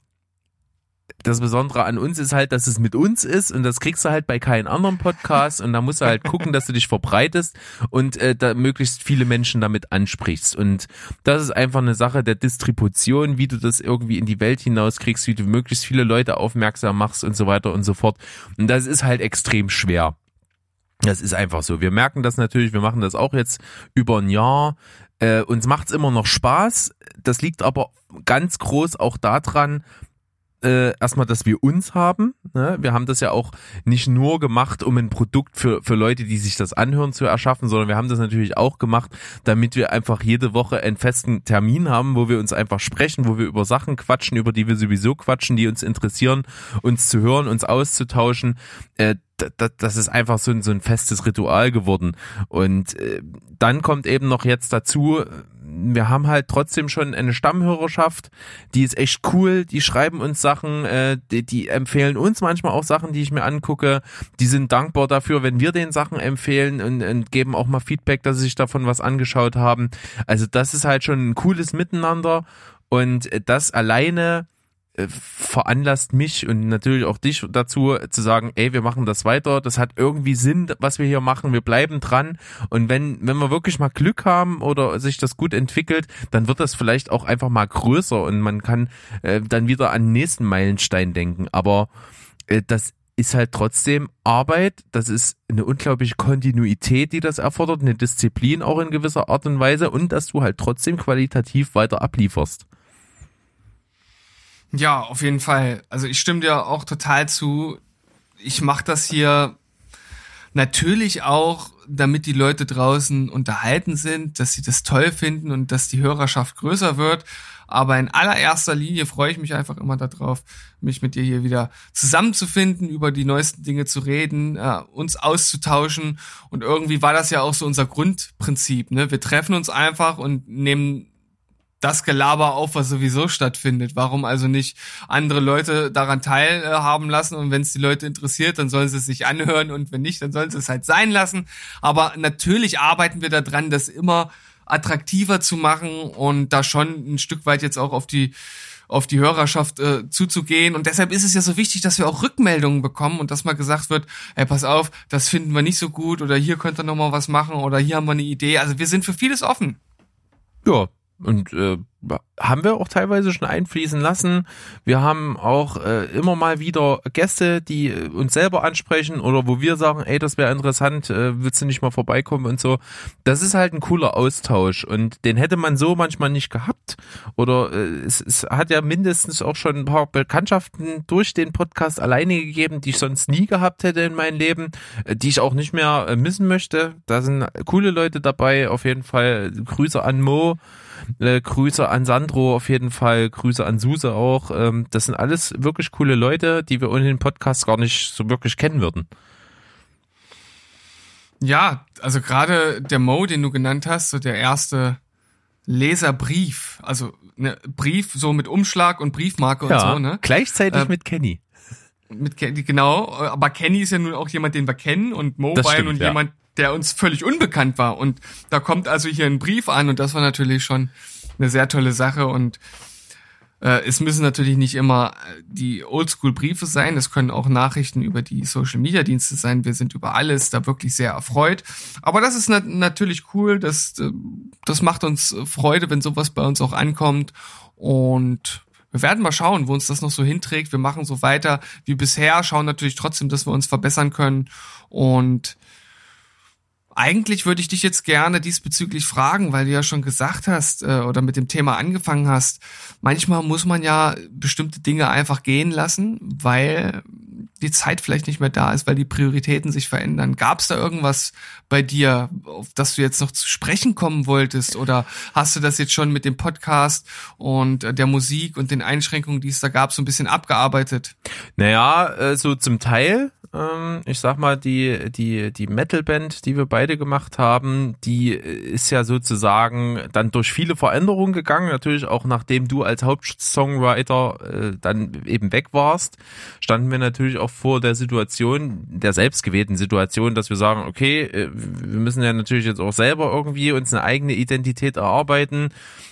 das Besondere an uns ist halt, dass es mit uns ist und das kriegst du halt bei keinem anderen Podcast und da musst du halt gucken, dass du dich verbreitest und äh, da möglichst viele Menschen damit ansprichst und das ist einfach eine Sache der Distribution, wie du das irgendwie in die Welt hinauskriegst, wie du möglichst viele Leute aufmerksam machst und so weiter und so fort und das ist halt extrem schwer. Das ist einfach so. Wir merken das natürlich, wir machen das auch jetzt über ein Jahr. Äh, uns macht's immer noch Spaß. Das liegt aber ganz groß auch daran, äh, erstmal, dass wir uns haben. Ne? Wir haben das ja auch nicht nur gemacht, um ein Produkt für, für Leute, die sich das anhören, zu erschaffen, sondern wir haben das natürlich auch gemacht, damit wir einfach jede Woche einen festen Termin haben, wo wir uns einfach sprechen, wo wir über Sachen quatschen, über die wir sowieso quatschen, die uns interessieren, uns zu hören, uns auszutauschen. Äh, das ist einfach so ein, so ein festes Ritual geworden. Und äh, dann kommt eben noch jetzt dazu, wir haben halt trotzdem schon eine Stammhörerschaft, die ist echt cool, die schreiben uns Sachen, äh, die, die empfehlen uns manchmal auch Sachen, die ich mir angucke. Die sind dankbar dafür, wenn wir den Sachen empfehlen und, und geben auch mal Feedback, dass sie sich davon was angeschaut haben. Also das ist halt schon ein cooles Miteinander und das alleine äh, veranlasst mich und natürlich auch dich dazu zu sagen, ey, wir machen das weiter, das hat irgendwie Sinn, was wir hier machen, wir bleiben dran. Und wenn, wenn wir wirklich mal Glück haben oder sich das gut entwickelt, dann wird das vielleicht auch einfach mal größer und man kann äh, dann wieder an den nächsten Meilenstein denken, aber äh, das ist halt trotzdem Arbeit, das ist eine unglaubliche Kontinuität, die das erfordert, eine Disziplin auch in gewisser Art und Weise und dass du halt trotzdem qualitativ weiter ablieferst. Ja, auf jeden Fall. Also ich stimme dir auch total zu. Ich mache das hier natürlich auch, damit die Leute draußen unterhalten sind, dass sie das toll finden und dass die Hörerschaft größer wird. Aber in allererster Linie freue ich mich einfach immer darauf, mich mit dir hier wieder zusammenzufinden, über die neuesten Dinge zu reden, äh, uns auszutauschen. Und irgendwie war das ja auch so unser Grundprinzip. Ne? Wir treffen uns einfach und nehmen das Gelaber auf, was sowieso stattfindet. Warum also nicht andere Leute daran teilhaben lassen und wenn es die Leute interessiert, dann sollen sie es sich anhören und wenn nicht, dann sollen sie es halt sein lassen. Aber natürlich arbeiten wir daran, das immer attraktiver zu machen und da schon ein Stück weit jetzt auch auf die auf die Hörerschaft äh, zuzugehen. Und deshalb ist es ja so wichtig, dass wir auch Rückmeldungen bekommen und dass mal gesagt wird, ey, pass auf, das finden wir nicht so gut oder hier könnt ihr noch mal was machen oder hier haben wir eine Idee. Also wir sind für vieles offen. Ja, und äh, haben wir auch teilweise schon einfließen lassen. Wir haben auch äh, immer mal wieder Gäste, die äh, uns selber ansprechen oder wo wir sagen, ey, das wäre interessant, äh, willst du nicht mal vorbeikommen und so. Das ist halt ein cooler Austausch und den hätte man so manchmal nicht gehabt. Oder äh, es, es hat ja mindestens auch schon ein paar Bekanntschaften durch den Podcast alleine gegeben, die ich sonst nie gehabt hätte in meinem Leben, äh, die ich auch nicht mehr äh, missen möchte. Da sind coole Leute dabei, auf jeden Fall. Grüße an Mo. Äh, Grüße an Sandro auf jeden Fall, Grüße an Suse auch. Ähm, das sind alles wirklich coole Leute, die wir ohne den Podcast gar nicht so wirklich kennen würden. Ja, also gerade der Mo, den du genannt hast, so der erste Leserbrief, also ne, Brief so mit Umschlag und Briefmarke ja, und so, ne? Gleichzeitig äh, mit Kenny. Mit Kenny, genau, aber Kenny ist ja nun auch jemand, den wir kennen und Mo war ja nun ja. jemand, der uns völlig unbekannt war. Und da kommt also hier ein Brief an und das war natürlich schon eine sehr tolle Sache und äh, es müssen natürlich nicht immer äh, die Oldschool-Briefe sein, es können auch Nachrichten über die Social-Media-Dienste sein. Wir sind über alles da wirklich sehr erfreut. Aber das ist nat natürlich cool, das, äh, das macht uns Freude, wenn sowas bei uns auch ankommt. Und wir werden mal schauen, wo uns das noch so hinträgt. Wir machen so weiter wie bisher, schauen natürlich trotzdem, dass wir uns verbessern können. Und eigentlich würde ich dich jetzt gerne diesbezüglich fragen, weil du ja schon gesagt hast äh, oder mit dem Thema angefangen hast. Manchmal muss man ja bestimmte Dinge einfach gehen lassen, weil die Zeit vielleicht nicht mehr da ist, weil die Prioritäten sich verändern. Gab es da irgendwas bei dir, auf das du jetzt noch zu sprechen kommen wolltest? Oder hast du das jetzt schon mit dem Podcast und der Musik und den Einschränkungen, die es da gab, so ein bisschen abgearbeitet? Naja, äh, so zum Teil ähm, ich sag mal, die, die, die Metalband, die wir beide gemacht haben, die ist ja sozusagen dann durch viele Veränderungen gegangen. Natürlich auch nachdem du als Hauptsongwriter äh, dann eben weg warst, standen wir natürlich auch vor der Situation, der selbstgewählten Situation, dass wir sagen, okay, äh, wir müssen ja natürlich jetzt auch selber irgendwie uns eine eigene Identität erarbeiten,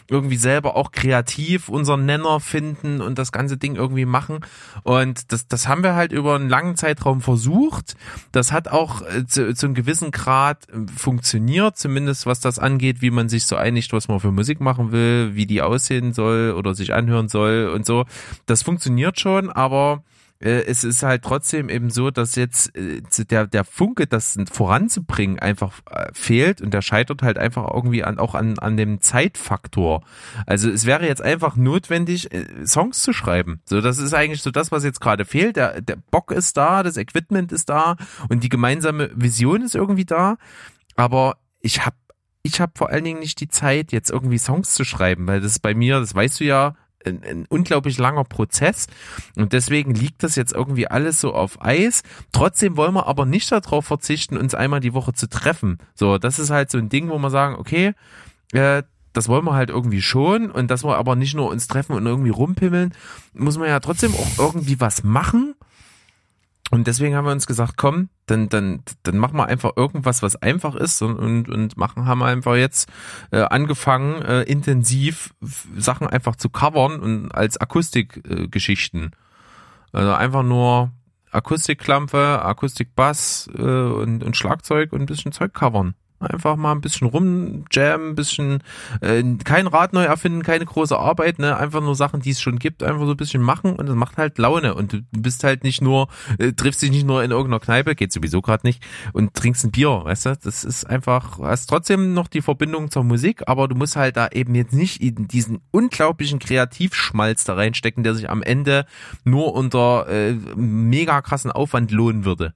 irgendwie selber auch kreativ unseren Nenner finden und das ganze Ding irgendwie machen. Und das, das haben wir halt über einen langen Zeitraum versucht. Das hat auch äh, zu, zu einem gewissen Grad äh, funktioniert, zumindest was das angeht, wie man sich so einigt, was man für Musik machen will, wie die aussehen soll oder sich anhören soll und so. Das funktioniert schon, aber äh, es ist halt trotzdem eben so, dass jetzt äh, der, der Funke, das voranzubringen, einfach äh, fehlt und der scheitert halt einfach irgendwie an, auch an, an dem Zeitfaktor. Also es wäre jetzt einfach notwendig, Songs zu schreiben. So, das ist eigentlich so das, was jetzt gerade fehlt. Der, der Bock ist da, das Equipment ist da und die gemeinsame Vision ist irgendwie da. Aber ich habe ich habe vor allen Dingen nicht die Zeit, jetzt irgendwie Songs zu schreiben, weil das bei mir, das weißt du ja, ein, ein unglaublich langer Prozess und deswegen liegt das jetzt irgendwie alles so auf Eis. Trotzdem wollen wir aber nicht darauf verzichten, uns einmal die Woche zu treffen. So, das ist halt so ein Ding, wo wir sagen, okay, äh, das wollen wir halt irgendwie schon und dass wir aber nicht nur uns treffen und irgendwie rumpimmeln, muss man ja trotzdem auch irgendwie was machen und deswegen haben wir uns gesagt, komm, dann, dann, dann machen wir einfach irgendwas, was einfach ist und, und, und machen, haben einfach jetzt äh, angefangen, äh, intensiv Sachen einfach zu covern und als Akustikgeschichten. Äh, also einfach nur Akustikklampe, Akustikbass äh, und, und Schlagzeug und ein bisschen Zeug covern. Einfach mal ein bisschen rumjammen, ein bisschen äh, kein Rad neu erfinden, keine große Arbeit, ne? Einfach nur Sachen, die es schon gibt, einfach so ein bisschen machen und das macht halt Laune. Und du bist halt nicht nur, äh, triffst dich nicht nur in irgendeiner Kneipe, geht sowieso gerade nicht, und trinkst ein Bier, weißt du? Das ist einfach, hast trotzdem noch die Verbindung zur Musik, aber du musst halt da eben jetzt nicht in diesen unglaublichen Kreativschmalz da reinstecken, der sich am Ende nur unter äh, mega krassen Aufwand lohnen würde.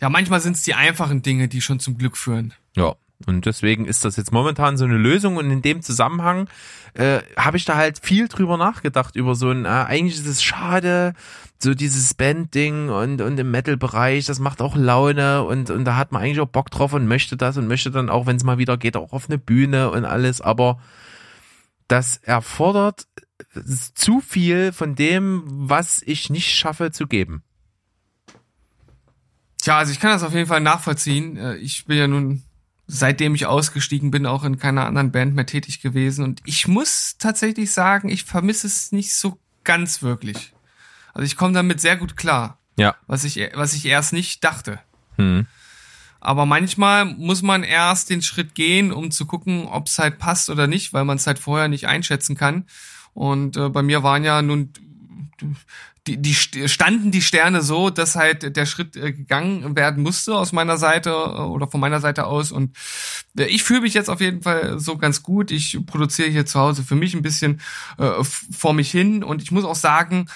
Ja, manchmal sind es die einfachen Dinge, die schon zum Glück führen. Ja. Und deswegen ist das jetzt momentan so eine Lösung und in dem Zusammenhang äh, habe ich da halt viel drüber nachgedacht über so ein, äh, eigentlich ist es schade, so dieses Band-Ding und, und im Metal-Bereich, das macht auch Laune und, und da hat man eigentlich auch Bock drauf und möchte das und möchte dann auch, wenn es mal wieder geht, auch auf eine Bühne und alles, aber das erfordert zu viel von dem, was ich nicht schaffe zu geben. Tja, also ich kann das auf jeden Fall nachvollziehen. Äh, ich bin ja nun seitdem ich ausgestiegen bin, auch in keiner anderen Band mehr tätig gewesen. Und ich muss tatsächlich sagen, ich vermisse es nicht so ganz wirklich. Also ich komme damit sehr gut klar. Ja. Was ich, was ich erst nicht dachte. Hm. Aber manchmal muss man erst den Schritt gehen, um zu gucken, ob es halt passt oder nicht, weil man es halt vorher nicht einschätzen kann. Und äh, bei mir waren ja nun die, die standen die Sterne so, dass halt der Schritt äh, gegangen werden musste aus meiner Seite äh, oder von meiner Seite aus. Und äh, ich fühle mich jetzt auf jeden Fall so ganz gut. Ich produziere hier zu Hause für mich ein bisschen äh, vor mich hin. Und ich muss auch sagen,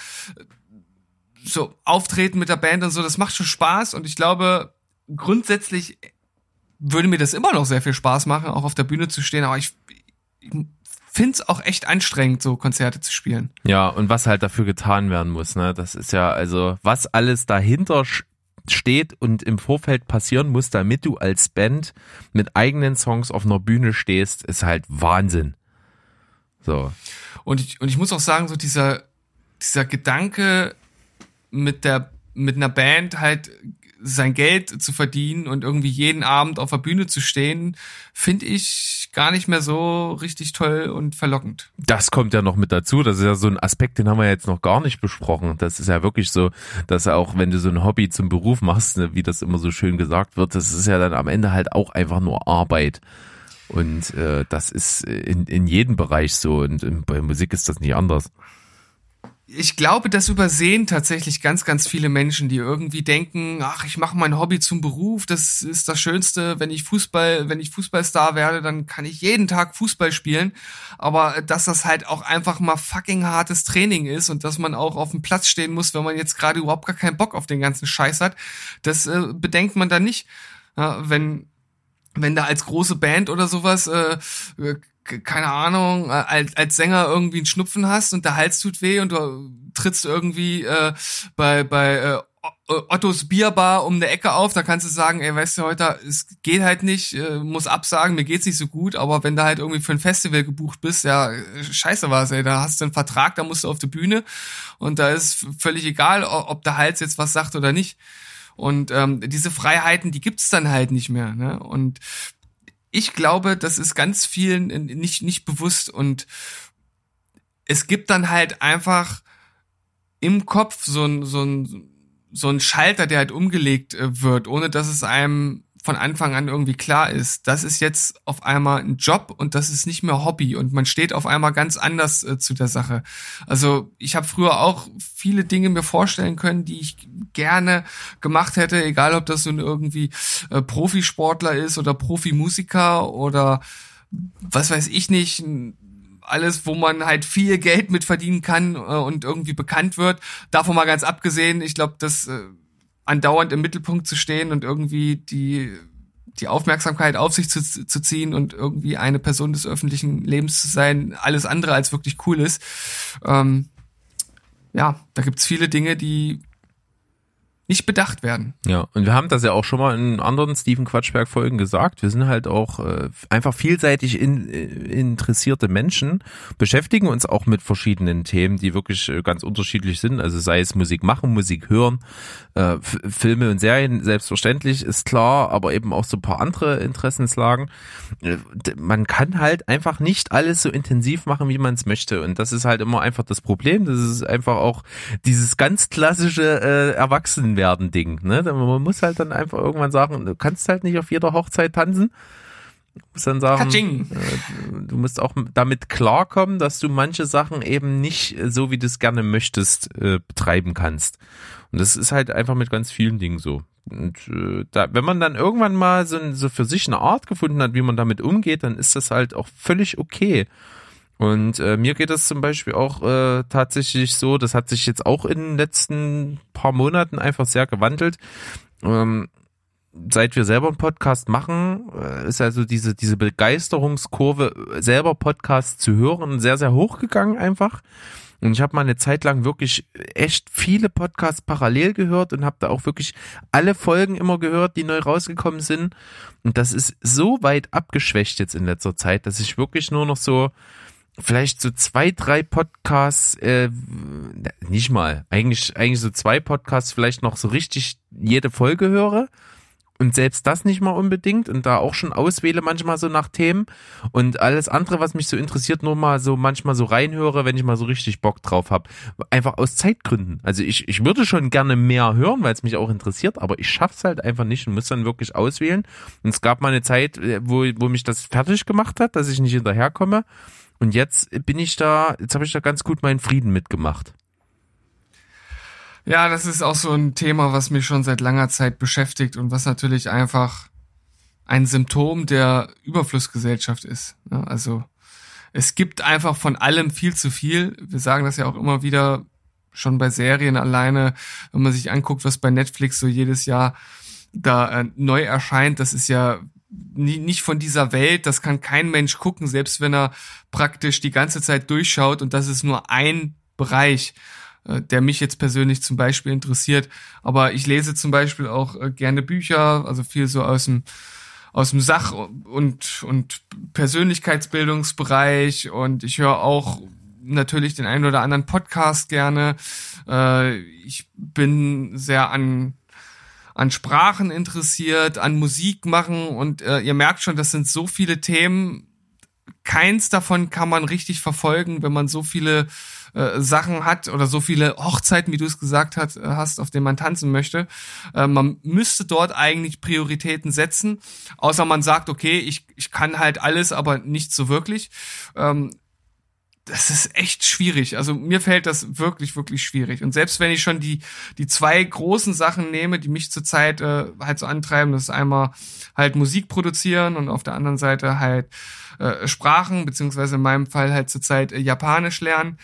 so auftreten mit der Band und so, das macht schon Spaß. Und ich glaube, grundsätzlich würde mir das immer noch sehr viel Spaß machen, auch auf der Bühne zu stehen. Aber ich, ich finde es auch echt anstrengend, so Konzerte zu spielen. Ja, und was halt dafür getan werden muss, ne? Das ist ja, also, was alles dahinter steht und im Vorfeld passieren muss, damit du als Band mit eigenen Songs auf einer Bühne stehst, ist halt Wahnsinn. So. Und ich, und ich muss auch sagen, so dieser, dieser Gedanke mit der, mit einer Band halt sein Geld zu verdienen und irgendwie jeden Abend auf der Bühne zu stehen, finde ich gar nicht mehr so richtig toll und verlockend. Das kommt ja noch mit dazu. Das ist ja so ein Aspekt, den haben wir jetzt noch gar nicht besprochen. Das ist ja wirklich so, dass auch wenn du so ein Hobby zum Beruf machst, ne, wie das immer so schön gesagt wird, das ist ja dann am Ende halt auch einfach nur Arbeit. Und äh, das ist in, in jedem Bereich so und bei Musik ist das nicht anders ich glaube, das übersehen tatsächlich ganz, ganz viele Menschen, die irgendwie denken, ach, ich mache mein Hobby zum Beruf, das ist das Schönste, wenn ich Fußball, wenn ich Fußballstar werde, dann kann ich jeden Tag Fußball spielen. Aber dass das halt auch einfach mal fucking hartes Training ist und dass man auch auf dem Platz stehen muss, wenn man jetzt gerade überhaupt gar keinen Bock auf den ganzen Scheiß hat, das äh, bedenkt man dann nicht. Ja, wenn wenn da als große Band oder sowas äh, keine Ahnung, äh, als, als Sänger irgendwie einen Schnupfen hast und der Hals tut weh und du trittst irgendwie äh, bei, bei äh, Ottos Bierbar um eine Ecke auf, da kannst du sagen, ey, weißt du, heute, es geht halt nicht, äh, muss absagen, mir geht's nicht so gut, aber wenn du halt irgendwie für ein Festival gebucht bist, ja, scheiße war's, ey, da hast du einen Vertrag, da musst du auf die Bühne und da ist völlig egal, ob der Hals jetzt was sagt oder nicht. Und ähm, diese Freiheiten, die gibt's dann halt nicht mehr. Ne? Und ich glaube, das ist ganz vielen nicht, nicht bewusst und es gibt dann halt einfach im Kopf so ein, so ein, so ein Schalter, der halt umgelegt äh, wird, ohne dass es einem von Anfang an irgendwie klar ist, das ist jetzt auf einmal ein Job und das ist nicht mehr Hobby und man steht auf einmal ganz anders äh, zu der Sache. Also ich habe früher auch viele Dinge mir vorstellen können, die ich gerne gemacht hätte, egal ob das ein irgendwie äh, Profisportler ist oder Profimusiker oder was weiß ich nicht, alles, wo man halt viel Geld mit verdienen kann äh, und irgendwie bekannt wird. Davon mal ganz abgesehen, ich glaube, das äh, andauernd im Mittelpunkt zu stehen und irgendwie die die Aufmerksamkeit auf sich zu, zu ziehen und irgendwie eine Person des öffentlichen Lebens zu sein, alles andere als wirklich cool ist. Ähm, ja, da gibt's viele Dinge, die nicht bedacht werden. Ja, und wir haben das ja auch schon mal in anderen Steven Quatschberg Folgen gesagt. Wir sind halt auch äh, einfach vielseitig in, äh, interessierte Menschen, beschäftigen uns auch mit verschiedenen Themen, die wirklich äh, ganz unterschiedlich sind. Also sei es Musik machen, Musik hören, äh, Filme und Serien, selbstverständlich ist klar, aber eben auch so ein paar andere Interessenslagen. Äh, man kann halt einfach nicht alles so intensiv machen, wie man es möchte. Und das ist halt immer einfach das Problem. Das ist einfach auch dieses ganz klassische äh, Erwachsenen werden Ding. Ne? Man muss halt dann einfach irgendwann sagen, du kannst halt nicht auf jeder Hochzeit tanzen. Du musst dann sagen, äh, du musst auch damit klarkommen, dass du manche Sachen eben nicht so, wie du es gerne möchtest, äh, betreiben kannst. Und das ist halt einfach mit ganz vielen Dingen so. Und äh, da, wenn man dann irgendwann mal so, so für sich eine Art gefunden hat, wie man damit umgeht, dann ist das halt auch völlig okay. Und äh, mir geht das zum Beispiel auch äh, tatsächlich so, das hat sich jetzt auch in den letzten paar Monaten einfach sehr gewandelt. Ähm, seit wir selber einen Podcast machen, äh, ist also diese, diese Begeisterungskurve, selber Podcast zu hören, sehr, sehr hochgegangen einfach. Und ich habe mal eine Zeit lang wirklich echt viele Podcasts parallel gehört und habe da auch wirklich alle Folgen immer gehört, die neu rausgekommen sind. Und das ist so weit abgeschwächt jetzt in letzter Zeit, dass ich wirklich nur noch so vielleicht so zwei, drei Podcasts, äh, nicht mal, eigentlich, eigentlich so zwei Podcasts vielleicht noch so richtig jede Folge höre und selbst das nicht mal unbedingt und da auch schon auswähle manchmal so nach Themen und alles andere, was mich so interessiert, nur mal so manchmal so reinhöre, wenn ich mal so richtig Bock drauf habe. Einfach aus Zeitgründen. Also ich, ich würde schon gerne mehr hören, weil es mich auch interessiert, aber ich schaff's halt einfach nicht und muss dann wirklich auswählen. Und es gab mal eine Zeit, äh, wo, wo mich das fertig gemacht hat, dass ich nicht hinterherkomme. Und jetzt bin ich da, jetzt habe ich da ganz gut meinen Frieden mitgemacht. Ja, das ist auch so ein Thema, was mich schon seit langer Zeit beschäftigt und was natürlich einfach ein Symptom der Überflussgesellschaft ist. Also es gibt einfach von allem viel zu viel. Wir sagen das ja auch immer wieder schon bei Serien alleine, wenn man sich anguckt, was bei Netflix so jedes Jahr da äh, neu erscheint, das ist ja nicht von dieser Welt, das kann kein Mensch gucken, selbst wenn er praktisch die ganze Zeit durchschaut und das ist nur ein Bereich. Äh, der mich jetzt persönlich zum Beispiel interessiert. Aber ich lese zum Beispiel auch äh, gerne Bücher, also viel so aus dem aus dem Sach- und, und Persönlichkeitsbildungsbereich und ich höre auch natürlich den einen oder anderen Podcast gerne. Äh, ich bin sehr an an Sprachen interessiert, an Musik machen und äh, ihr merkt schon, das sind so viele Themen. Keins davon kann man richtig verfolgen, wenn man so viele äh, Sachen hat oder so viele Hochzeiten, wie du es gesagt hat, äh, hast, auf denen man tanzen möchte. Äh, man müsste dort eigentlich Prioritäten setzen, außer man sagt, okay, ich, ich kann halt alles, aber nicht so wirklich. Ähm, das ist echt schwierig. Also mir fällt das wirklich, wirklich schwierig. Und selbst wenn ich schon die, die zwei großen Sachen nehme, die mich zurzeit äh, halt so antreiben, das ist einmal halt Musik produzieren und auf der anderen Seite halt äh, Sprachen, beziehungsweise in meinem Fall halt zurzeit äh, Japanisch lernen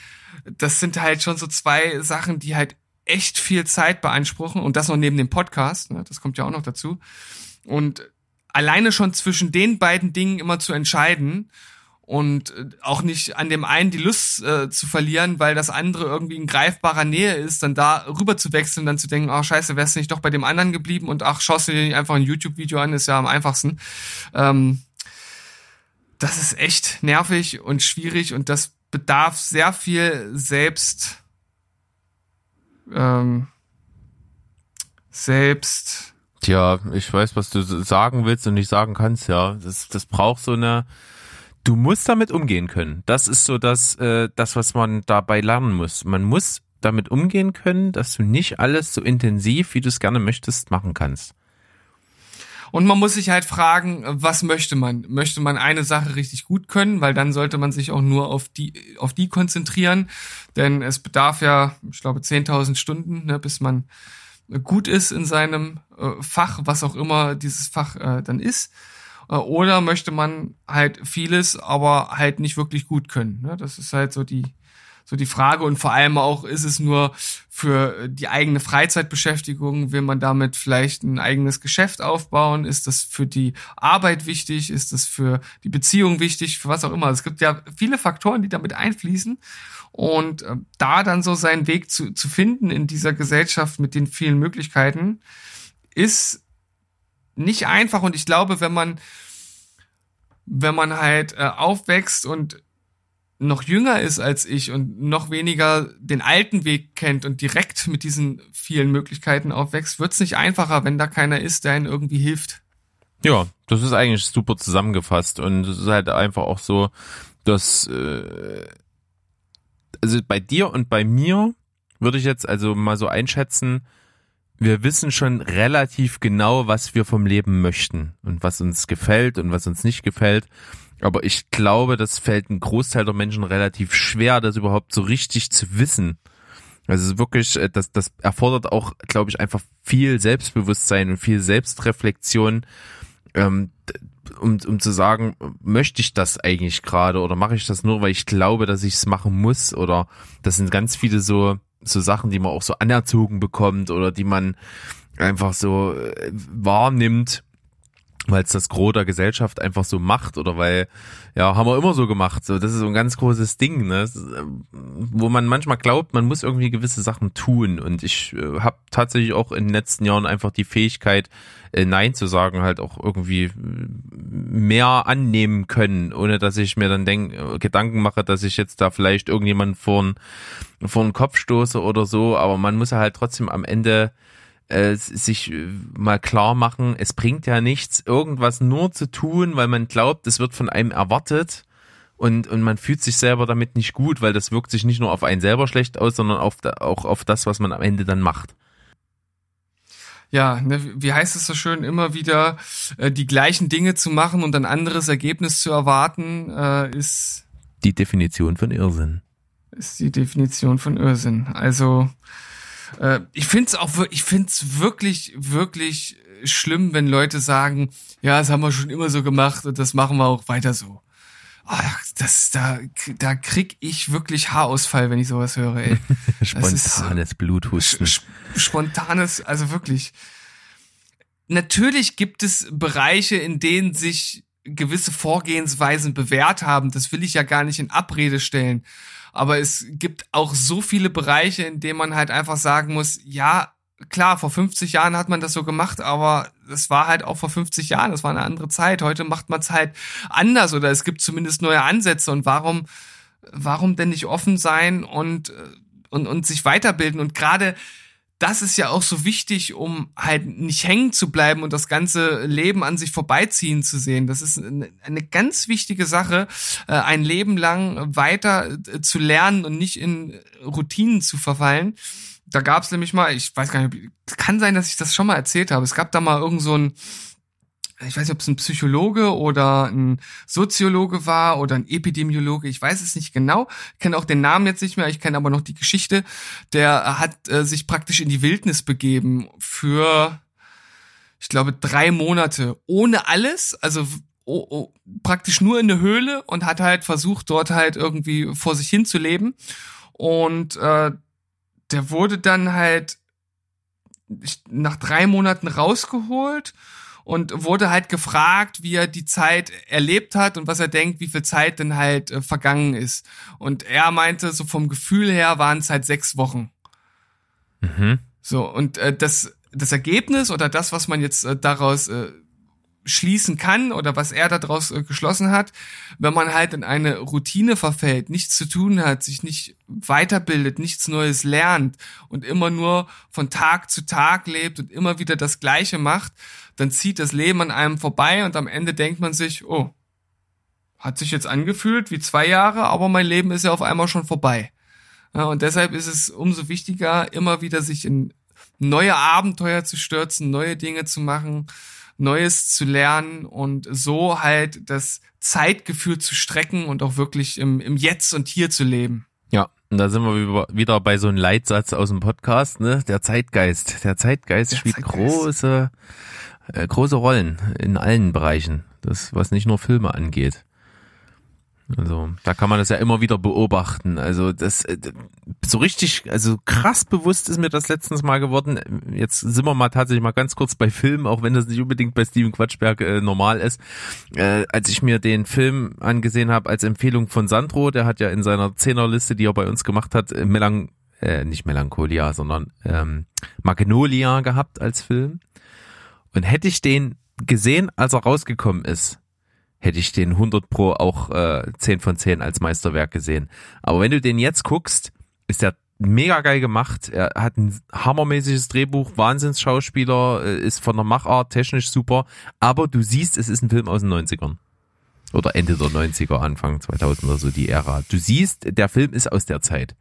das sind halt schon so zwei Sachen, die halt echt viel Zeit beanspruchen und das noch neben dem Podcast, ne, das kommt ja auch noch dazu. Und alleine schon zwischen den beiden Dingen immer zu entscheiden und äh, auch nicht an dem einen die Lust äh, zu verlieren, weil das andere irgendwie in greifbarer Nähe ist, dann da rüber zu wechseln, dann zu denken, ach scheiße, wärst du nicht doch bei dem anderen geblieben und ach, schaust du dir nicht einfach ein YouTube-Video an, ist ja am einfachsten. Ähm, das ist echt nervig und schwierig und das bedarf sehr viel selbst ähm, selbst Tja, ich weiß, was du sagen willst und nicht sagen kannst, ja. Das, das braucht so eine. Du musst damit umgehen können. Das ist so das, äh, das, was man dabei lernen muss. Man muss damit umgehen können, dass du nicht alles so intensiv, wie du es gerne möchtest, machen kannst. Und man muss sich halt fragen, was möchte man? Möchte man eine Sache richtig gut können? Weil dann sollte man sich auch nur auf die, auf die konzentrieren. Denn es bedarf ja, ich glaube, 10.000 Stunden, ne, bis man gut ist in seinem äh, Fach, was auch immer dieses Fach äh, dann ist. Äh, oder möchte man halt vieles, aber halt nicht wirklich gut können. Ne? Das ist halt so die, so die Frage und vor allem auch, ist es nur für die eigene Freizeitbeschäftigung, will man damit vielleicht ein eigenes Geschäft aufbauen? Ist das für die Arbeit wichtig? Ist das für die Beziehung wichtig? Für was auch immer. Es gibt ja viele Faktoren, die damit einfließen. Und äh, da dann so seinen Weg zu, zu finden in dieser Gesellschaft mit den vielen Möglichkeiten, ist nicht einfach. Und ich glaube, wenn man, wenn man halt äh, aufwächst und noch jünger ist als ich und noch weniger den alten Weg kennt und direkt mit diesen vielen Möglichkeiten aufwächst, wird es nicht einfacher, wenn da keiner ist, der ihnen irgendwie hilft. Ja, das ist eigentlich super zusammengefasst und es ist halt einfach auch so, dass äh, also bei dir und bei mir würde ich jetzt also mal so einschätzen, wir wissen schon relativ genau, was wir vom Leben möchten und was uns gefällt und was uns nicht gefällt. Aber ich glaube, das fällt ein Großteil der Menschen relativ schwer, das überhaupt so richtig zu wissen. Also wirklich, äh, das, das erfordert auch, glaube ich, einfach viel Selbstbewusstsein und viel Selbstreflexion, ähm, um, um zu sagen, möchte ich das eigentlich gerade oder mache ich das nur, weil ich glaube, dass ich es machen muss oder das sind ganz viele so, so Sachen, die man auch so anerzogen bekommt oder die man einfach so äh, wahrnimmt weil es das Gros der Gesellschaft einfach so macht oder weil, ja, haben wir immer so gemacht. So, das ist so ein ganz großes Ding, ne? Ist, äh, wo man manchmal glaubt, man muss irgendwie gewisse Sachen tun. Und ich äh, habe tatsächlich auch in den letzten Jahren einfach die Fähigkeit, äh, Nein zu sagen, halt auch irgendwie äh, mehr annehmen können, ohne dass ich mir dann denk, äh, Gedanken mache, dass ich jetzt da vielleicht irgendjemand vor, vor den Kopf stoße oder so. Aber man muss halt trotzdem am Ende äh, sich äh, mal klar machen, es bringt ja nichts, irgendwas nur zu tun, weil man glaubt, es wird von einem erwartet und, und man fühlt sich selber damit nicht gut, weil das wirkt sich nicht nur auf einen selber schlecht aus, sondern auf, auch auf das, was man am Ende dann macht. Ja, ne, wie heißt es so schön, immer wieder äh, die gleichen Dinge zu machen und ein anderes Ergebnis zu erwarten, äh, ist die Definition von Irrsinn. Ist die Definition von Irrsinn. Also äh, ich finde es auch, ich finde es wirklich, wirklich schlimm, wenn Leute sagen, ja, das haben wir schon immer so gemacht und das machen wir auch weiter so. Ach, das, da, da krieg ich wirklich Haarausfall, wenn ich sowas höre, ey. Spontanes ist, Bluthusten. Spontanes, also wirklich. Natürlich gibt es Bereiche, in denen sich gewisse Vorgehensweisen bewährt haben. Das will ich ja gar nicht in Abrede stellen. Aber es gibt auch so viele Bereiche, in denen man halt einfach sagen muss, ja, klar, vor 50 Jahren hat man das so gemacht, aber es war halt auch vor 50 Jahren, das war eine andere Zeit. Heute macht man es halt anders oder es gibt zumindest neue Ansätze und warum, warum denn nicht offen sein und, und, und sich weiterbilden und gerade das ist ja auch so wichtig, um halt nicht hängen zu bleiben und das ganze Leben an sich vorbeiziehen zu sehen. Das ist eine ganz wichtige Sache, äh, ein Leben lang weiter äh, zu lernen und nicht in Routinen zu verfallen da gab es nämlich mal, ich weiß gar nicht, kann sein, dass ich das schon mal erzählt habe. Es gab da mal irgend so ein, ich weiß nicht, ob es ein Psychologe oder ein Soziologe war oder ein Epidemiologe, ich weiß es nicht genau, ich kenne auch den Namen jetzt nicht mehr, ich kenne aber noch die Geschichte, der hat äh, sich praktisch in die Wildnis begeben für, ich glaube, drei Monate ohne alles, also oh, oh, praktisch nur in der Höhle und hat halt versucht, dort halt irgendwie vor sich hin zu leben. Und äh, der wurde dann halt nach drei Monaten rausgeholt und wurde halt gefragt, wie er die Zeit erlebt hat und was er denkt, wie viel Zeit denn halt äh, vergangen ist. Und er meinte, so vom Gefühl her waren es halt sechs Wochen. Mhm. So, und äh, das, das Ergebnis oder das, was man jetzt äh, daraus äh, schließen kann oder was er daraus äh, geschlossen hat, wenn man halt in eine Routine verfällt, nichts zu tun hat, sich nicht weiterbildet, nichts Neues lernt und immer nur von Tag zu Tag lebt und immer wieder das Gleiche macht, dann zieht das Leben an einem vorbei und am Ende denkt man sich, oh, hat sich jetzt angefühlt wie zwei Jahre, aber mein Leben ist ja auf einmal schon vorbei. Ja, und deshalb ist es umso wichtiger, immer wieder sich in neue Abenteuer zu stürzen, neue Dinge zu machen, Neues zu lernen und so halt das Zeitgefühl zu strecken und auch wirklich im, im Jetzt und Hier zu leben. Ja, und da sind wir wieder bei so einem Leitsatz aus dem Podcast, ne? Der Zeitgeist. Der Zeitgeist Der spielt Zeitgeist. große, äh, große Rollen in allen Bereichen. Das, was nicht nur Filme angeht. Also da kann man das ja immer wieder beobachten. Also das äh, so richtig, also krass bewusst ist mir das letztens mal geworden. Jetzt sind wir mal tatsächlich mal ganz kurz bei Filmen, auch wenn das nicht unbedingt bei Steven Quatschberg äh, normal ist. Äh, als ich mir den Film angesehen habe als Empfehlung von Sandro, der hat ja in seiner Zehnerliste, die er bei uns gemacht hat, äh, Melang äh, nicht Melancholia, sondern ähm, Magnolia gehabt als Film. Und hätte ich den gesehen, als er rausgekommen ist, hätte ich den 100 Pro auch äh, 10 von 10 als Meisterwerk gesehen. Aber wenn du den jetzt guckst, ist der mega geil gemacht. Er hat ein hammermäßiges Drehbuch, Wahnsinnsschauspieler, äh, ist von der Machart technisch super. Aber du siehst, es ist ein Film aus den 90ern. Oder Ende der 90er, Anfang 2000er, so die Ära. Du siehst, der Film ist aus der Zeit.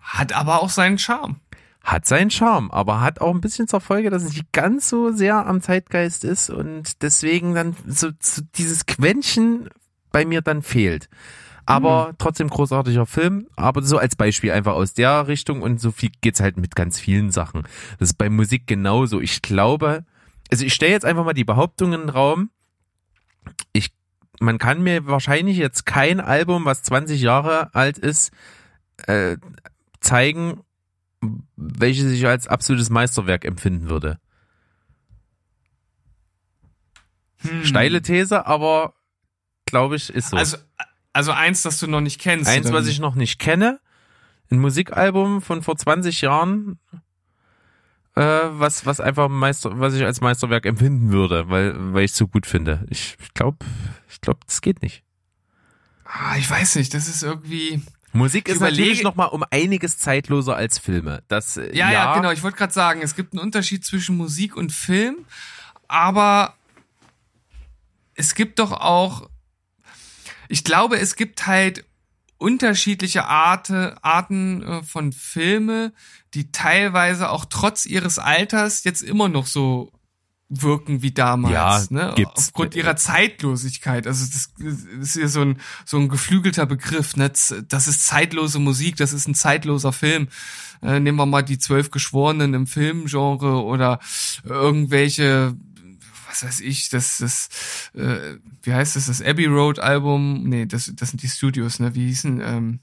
Hat aber auch seinen Charme hat seinen Charme, aber hat auch ein bisschen zur Folge, dass es nicht ganz so sehr am Zeitgeist ist und deswegen dann so, so dieses Quäntchen bei mir dann fehlt. Aber mhm. trotzdem großartiger Film, aber so als Beispiel einfach aus der Richtung und so viel geht's halt mit ganz vielen Sachen. Das ist bei Musik genauso. Ich glaube, also ich stelle jetzt einfach mal die Behauptung in den Raum. Ich, man kann mir wahrscheinlich jetzt kein Album, was 20 Jahre alt ist, äh, zeigen welches ich als absolutes Meisterwerk empfinden würde. Hm. Steile These, aber glaube ich, ist so. Also, also eins, das du noch nicht kennst. Eins, was ich noch nicht kenne. Ein Musikalbum von vor 20 Jahren, äh, was, was einfach Meister, was ich als Meisterwerk empfinden würde, weil, weil ich es so gut finde. Ich glaube, ich glaube, das geht nicht. Ah, ich weiß nicht, das ist irgendwie. Musik ist natürlich überlege- noch mal um einiges zeitloser als Filme. Das äh, Ja, ja, genau. Ich wollte gerade sagen, es gibt einen Unterschied zwischen Musik und Film, aber es gibt doch auch, ich glaube, es gibt halt unterschiedliche Arte, Arten äh, von Filme, die teilweise auch trotz ihres Alters jetzt immer noch so wirken wie damals, Ja, ne? gibt's. Aufgrund ihrer Zeitlosigkeit. Also das, ist ja so ein so ein geflügelter Begriff. Ne? Das ist zeitlose Musik, das ist ein zeitloser Film. Äh, nehmen wir mal die zwölf Geschworenen im Filmgenre oder irgendwelche, was weiß ich, das das äh, wie heißt das, das Abbey Road Album? Nee, das das sind die Studios, ne? Wie hießen ähm,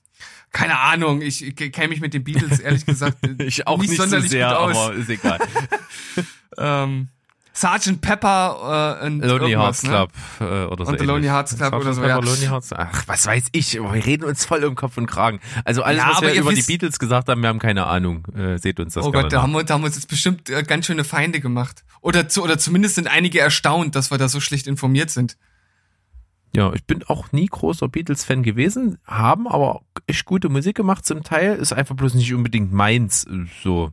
keine Ahnung, ich kenne mich mit den Beatles ehrlich gesagt Ich auch nicht, so sonderlich sehr, gut aus. aber ist egal. ähm, Sergeant Pepper äh, und Lonely Hearts ne? Club äh, oder so. Und The Lonely. Hearts Club Sgt. oder so, Pepper, ja. Lonely Hearts. Ach, was weiß ich. Wir reden uns voll um Kopf und Kragen. Also alles, Ja, was aber wir über die Beatles gesagt haben, wir haben keine Ahnung. Äh, seht uns das Oh Gott, da haben, wir, da haben wir uns jetzt bestimmt äh, ganz schöne Feinde gemacht. Oder, zu, oder zumindest sind einige erstaunt, dass wir da so schlecht informiert sind. Ja, ich bin auch nie großer Beatles-Fan gewesen, haben aber echt gute Musik gemacht zum Teil, ist einfach bloß nicht unbedingt meins, so.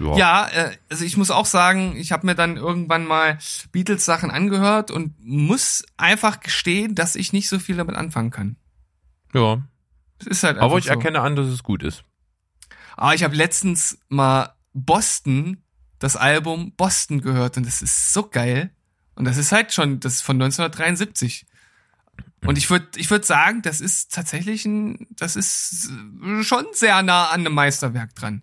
Ja. Ja, äh, also ich muss auch sagen, ich habe mir dann irgendwann mal Beatles-Sachen angehört und muss einfach gestehen, dass ich nicht so viel damit anfangen kann. ja. Es ist halt Aber ich so. erkenne an, dass es gut ist. Aber ich habe letztens mal Boston, das Album Boston gehört und das ist so geil. Und das ist halt schon, das ist von 1973. Und ich würde ich würd sagen, das ist tatsächlich ein, das ist schon sehr nah an einem Meisterwerk dran.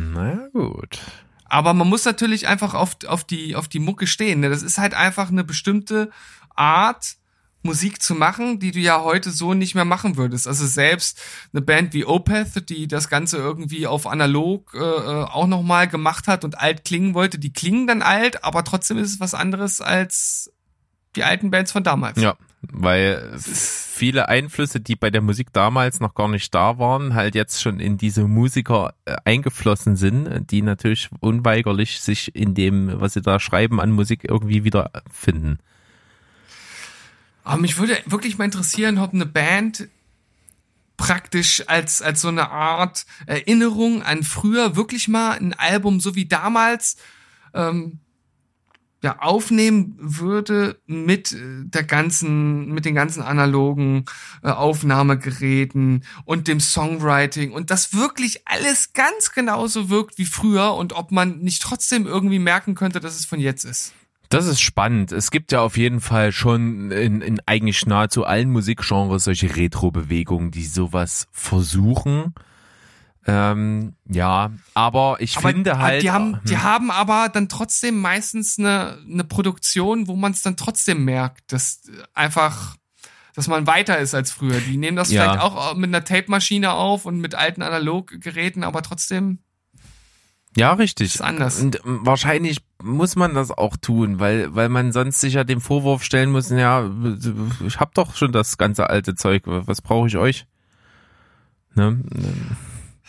Naja, gut. Aber man muss natürlich einfach auf, auf, die, auf die Mucke stehen. Ne? Das ist halt einfach eine bestimmte Art, Musik zu machen, die du ja heute so nicht mehr machen würdest. Also selbst eine Band wie Opeth, die das Ganze irgendwie auf analog äh, äh, auch nochmal gemacht hat und alt klingen wollte, die klingen dann alt, aber trotzdem ist es was anderes als die alten Bands von damals. Ja, weil viele Einflüsse, die bei der Musik damals noch gar nicht da waren, halt jetzt schon in diese Musiker äh, eingeflossen sind, die natürlich unweigerlich sich in dem, was sie da schreiben, an Musik irgendwie wiederfinden. Aber mich würde wirklich mal interessieren, ob eine Band praktisch als, als so eine Art Erinnerung an früher wirklich mal ein Album so wie damals ähm, ja, aufnehmen würde mit äh, der ganzen, mit den ganzen analogen äh, Aufnahmegeräten und dem Songwriting und das wirklich alles ganz genauso wirkt wie früher und ob man nicht trotzdem irgendwie merken könnte, dass es von jetzt ist. Das ist spannend. Es gibt ja auf jeden Fall schon in, in eigentlich nahezu allen Musikgenres solche Retro-Bewegungen, die sowas versuchen. Ähm, ja, aber ich Aber finde halt. die haben, die Hm. haben aber dann trotzdem meistens eine, eine Produktion, wo man es dann trotzdem merkt, dass äh, einfach, dass man weiter ist als früher. Die nehmen das Ja. vielleicht auch mit einer Tape-Maschine auf und mit alten Analoggeräten, aber trotzdem Ja, richtig. ist anders. Und ähm, wahrscheinlich muss man das auch tun, weil, weil man sonst sich ja dem Vorwurf stellen muss, ja, ich hab doch schon das ganze alte Zeug, was brauche ich euch? Ne?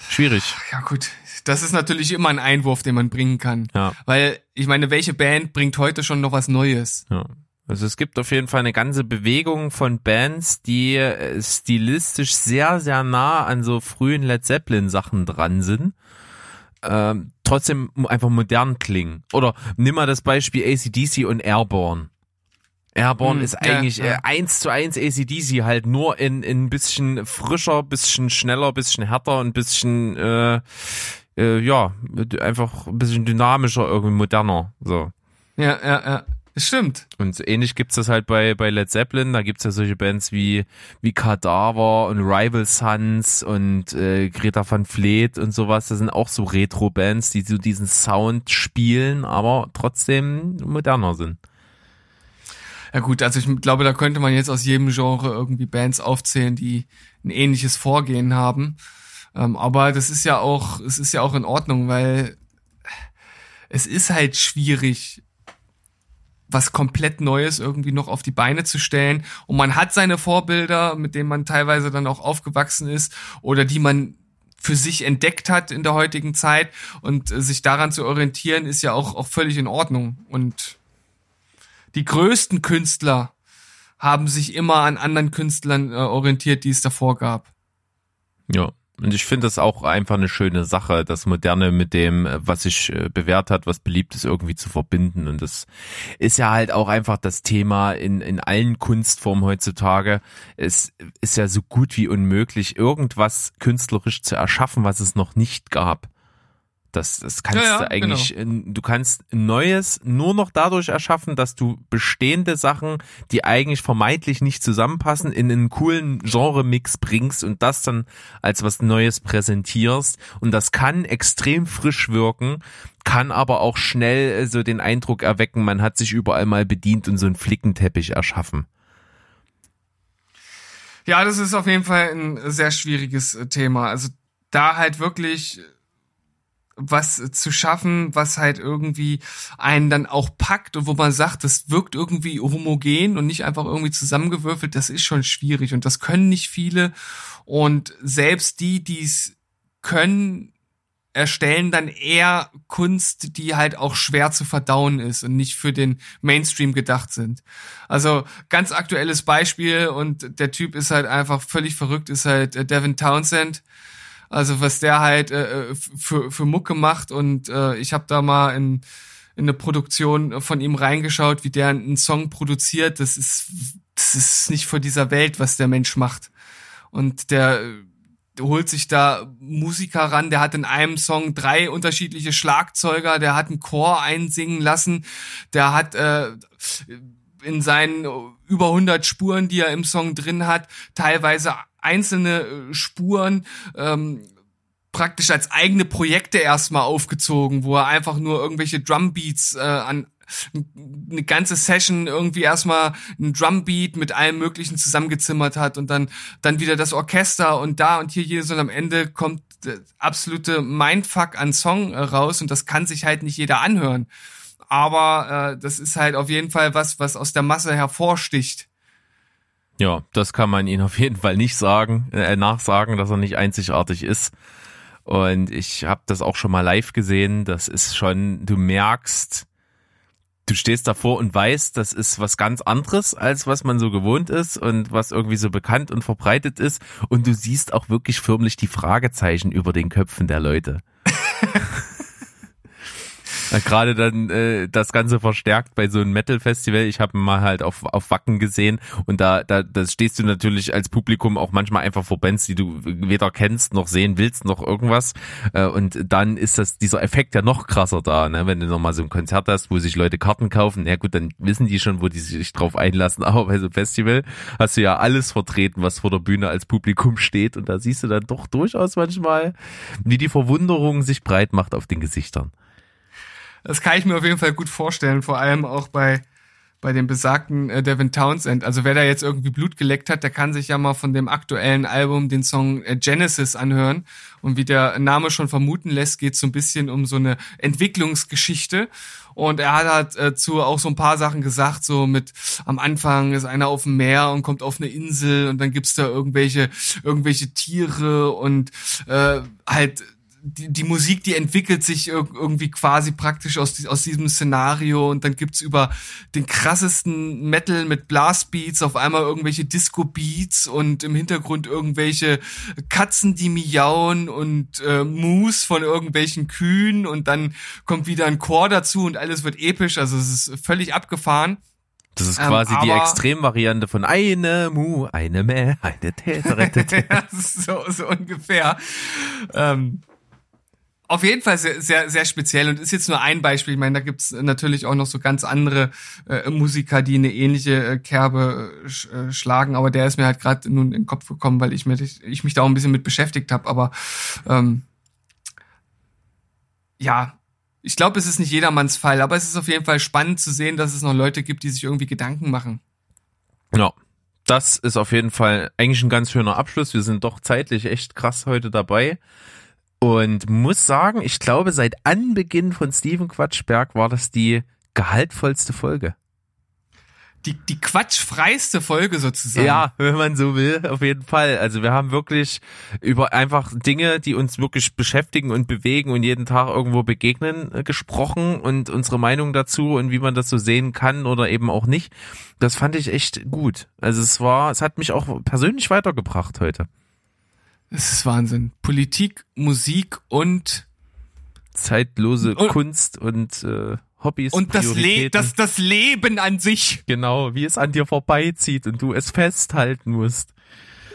Schwierig. Ja gut, das ist natürlich immer ein Einwurf, den man bringen kann. Ja. Weil, ich meine, welche Band bringt heute schon noch was Neues? Ja. Also es gibt auf jeden Fall eine ganze Bewegung von Bands, die äh, stilistisch sehr, sehr nah an so frühen Led Zeppelin Sachen dran sind. Ähm, trotzdem einfach modern klingen. Oder nimm mal das Beispiel ACDC und Airborne. Airborne Hm, ist ja, eigentlich ja. äh, eins zu eins ACDC halt nur in in ein bisschen frischer, bisschen schneller, bisschen härter und ein bisschen äh, äh, ja einfach ein bisschen dynamischer, irgendwie moderner. So. Ja, ja, ja. Stimmt. Und so ähnlich gibt's das halt bei, bei Led Zeppelin. Da gibt's ja solche Bands wie, wie Cadaver und Rival Sons und äh, Greta van Fleet und sowas. Das sind auch so Retro-Bands, die so diesen Sound spielen, aber trotzdem moderner sind. Ja gut, also ich glaube, da könnte man jetzt aus jedem Genre irgendwie Bands aufzählen, die ein ähnliches Vorgehen haben. Ähm, aber das ist ja auch, es ist ja auch in Ordnung, weil es ist halt schwierig, was komplett Neues irgendwie noch auf die Beine zu stellen. Und man hat seine Vorbilder, mit denen man teilweise dann auch aufgewachsen ist oder die man für sich entdeckt hat in der heutigen Zeit und äh, sich daran zu orientieren, ist ja auch, auch völlig in Ordnung. Und die größten Künstler haben sich immer an anderen Künstlern äh, orientiert, die es davor gab. Ja. Und ich finde das auch einfach eine schöne Sache, das Moderne mit dem, was sich äh, bewährt hat, was beliebt ist, irgendwie zu verbinden. Und das ist ja halt auch einfach das Thema in, in allen Kunstformen heutzutage. Es ist ja so gut wie unmöglich, irgendwas künstlerisch zu erschaffen, was es noch nicht gab. Das, das kannst ja, ja, du eigentlich, genau. du kannst Neues nur noch dadurch erschaffen, dass du bestehende Sachen, die eigentlich vermeintlich nicht zusammenpassen, in einen coolen Genre-Mix bringst und das dann als was Neues präsentierst. Und das kann extrem frisch wirken, kann aber auch schnell so den Eindruck erwecken, man hat sich überall mal bedient und so einen Flickenteppich erschaffen. Ja, das ist auf jeden Fall ein sehr schwieriges Thema. Also da halt wirklich was zu schaffen, was halt irgendwie einen dann auch packt und wo man sagt, das wirkt irgendwie homogen und nicht einfach irgendwie zusammengewürfelt, das ist schon schwierig und das können nicht viele und selbst die, die es können, erstellen dann eher Kunst, die halt auch schwer zu verdauen ist und nicht für den Mainstream gedacht sind. Also ganz aktuelles Beispiel und der Typ ist halt einfach völlig verrückt, ist halt Devin Townsend also was der halt äh, äh, für, für Mucke macht und äh, ich habe da mal in, in eine Produktion von ihm reingeschaut, wie der einen Song produziert. Das ist, das ist nicht vor dieser Welt, was der Mensch macht. Und der, der holt sich da Musiker ran, der hat in einem Song drei unterschiedliche Schlagzeuger, der hat einen Chor einsingen lassen, der hat äh, in seinen über 100 Spuren, die er im Song drin hat, teilweise einzelne äh, Spuren ähm, praktisch als eigene Projekte erstmal aufgezogen, wo er einfach nur irgendwelche Drumbeats äh, an eine ganze Session irgendwie erstmal ein Drumbeat mit allem möglichen zusammengezimmert hat und dann dann wieder das Orchester und da und hier jedes und am Ende kommt absolute Mindfuck an Song äh, raus und das kann sich halt nicht jeder anhören. Aber äh, das ist halt auf jeden Fall was, was aus der Masse hervorsticht. Ja, das kann man ihn auf jeden Fall nicht sagen, äh, nachsagen, dass er nicht einzigartig ist. Und ich habe das auch schon mal live gesehen. Das ist schon, du merkst, du stehst davor und weißt, das ist was ganz anderes, als was man so gewohnt ist und was irgendwie so bekannt und verbreitet ist. Und du siehst auch wirklich förmlich die Fragezeichen über den Köpfen der Leute. Gerade dann äh, das Ganze verstärkt bei so einem Metal-Festival. Ich habe mal halt auf, auf Wacken gesehen und da, da das stehst du natürlich als Publikum auch manchmal einfach vor Bands, die du weder kennst noch sehen willst noch irgendwas. Äh, und dann ist das dieser Effekt ja noch krasser da, ne? wenn du nochmal so ein Konzert hast, wo sich Leute Karten kaufen. Ja gut, dann wissen die schon, wo die sich drauf einlassen. Aber bei so einem Festival hast du ja alles vertreten, was vor der Bühne als Publikum steht. Und da siehst du dann doch durchaus manchmal, wie die Verwunderung sich breit macht auf den Gesichtern. Das kann ich mir auf jeden Fall gut vorstellen, vor allem auch bei bei dem besagten äh, Devin Townsend. Also wer da jetzt irgendwie Blut geleckt hat, der kann sich ja mal von dem aktuellen Album den Song äh, Genesis anhören. Und wie der Name schon vermuten lässt, geht so ein bisschen um so eine Entwicklungsgeschichte. Und er hat halt äh, auch so ein paar Sachen gesagt, so mit am Anfang ist einer auf dem Meer und kommt auf eine Insel und dann gibt's da irgendwelche irgendwelche Tiere und äh, halt die, die Musik, die entwickelt sich irgendwie quasi praktisch aus, aus diesem Szenario und dann gibt's über den krassesten Metal mit Blastbeats auf einmal irgendwelche Disco-Beats und im Hintergrund irgendwelche Katzen, die miauen und äh, Moose von irgendwelchen Kühen und dann kommt wieder ein Chor dazu und alles wird episch, also es ist völlig abgefahren. Das ist quasi ähm, die Extremvariante von eine Mu, eine Mäh, eine Täter. so, so ungefähr. Ähm, auf jeden Fall sehr, sehr, sehr speziell und ist jetzt nur ein Beispiel. Ich meine, da gibt's natürlich auch noch so ganz andere äh, Musiker, die eine ähnliche äh, Kerbe äh, sch, äh, schlagen, aber der ist mir halt gerade nun in den Kopf gekommen, weil ich, mir, ich mich da auch ein bisschen mit beschäftigt habe. Aber ähm, ja, ich glaube, es ist nicht jedermanns Fall, aber es ist auf jeden Fall spannend zu sehen, dass es noch Leute gibt, die sich irgendwie Gedanken machen. Ja, das ist auf jeden Fall eigentlich ein ganz schöner Abschluss. Wir sind doch zeitlich echt krass heute dabei. Und muss sagen, ich glaube, seit Anbeginn von Steven Quatschberg war das die gehaltvollste Folge. Die, die quatschfreiste Folge sozusagen. Ja, wenn man so will, auf jeden Fall. Also wir haben wirklich über einfach Dinge, die uns wirklich beschäftigen und bewegen und jeden Tag irgendwo begegnen, äh, gesprochen und unsere Meinung dazu und wie man das so sehen kann oder eben auch nicht. Das fand ich echt gut. Also es war, es hat mich auch persönlich weitergebracht heute. Es ist Wahnsinn. Politik, Musik und zeitlose Und- Kunst und äh, Hobbys. und das, Le das, das Leben an sich. Genau, wie es an dir vorbeizieht und du es festhalten musst.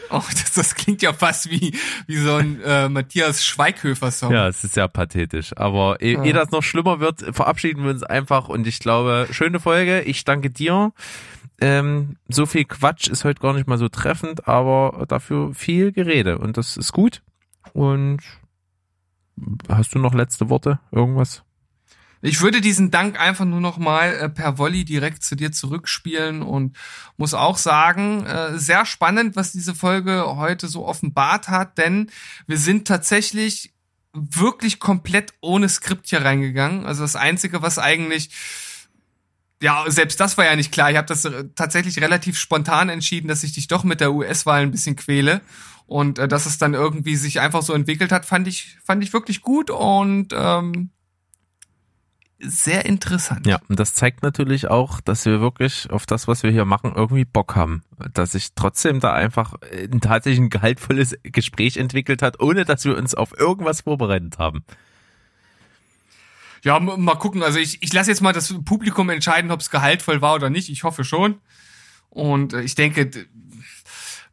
Oh, das, das klingt ja fast wie, wie so ein äh, Matthias Schweighöfer-Song. Ja, es ist sehr pathetisch. Aber ehe, Ja. ehe das noch schlimmer wird, verabschieden wir uns einfach. Und ich glaube, schöne Folge. Ich danke dir. Ähm, so viel Quatsch ist heute gar nicht mal so treffend, aber dafür viel Gerede. Und das ist gut. Und hast du noch letzte Worte? Irgendwas? Ich würde diesen Dank einfach nur noch mal äh, per Volley direkt zu dir zurückspielen und muss auch sagen, äh, sehr spannend, was diese Folge heute so offenbart hat, denn wir sind tatsächlich wirklich komplett ohne Skript hier reingegangen. Also das Einzige, was eigentlich ja, selbst das war ja nicht klar. Ich habe das äh, tatsächlich relativ spontan entschieden, dass ich dich doch mit der US-Wahl ein bisschen quäle. Und äh, dass es dann irgendwie sich einfach so entwickelt hat, fand ich, fand ich wirklich gut und ähm, sehr interessant. Ja, und das zeigt natürlich auch, dass wir wirklich auf das, was wir hier machen, irgendwie Bock haben. Dass sich trotzdem da einfach ein tatsächlich ein gehaltvolles Gespräch entwickelt hat, ohne dass wir uns auf irgendwas vorbereitet haben. Ja, mal gucken. Also ich, ich lasse jetzt mal das Publikum entscheiden, ob es gehaltvoll war oder nicht. Ich hoffe schon. Und äh, ich denke,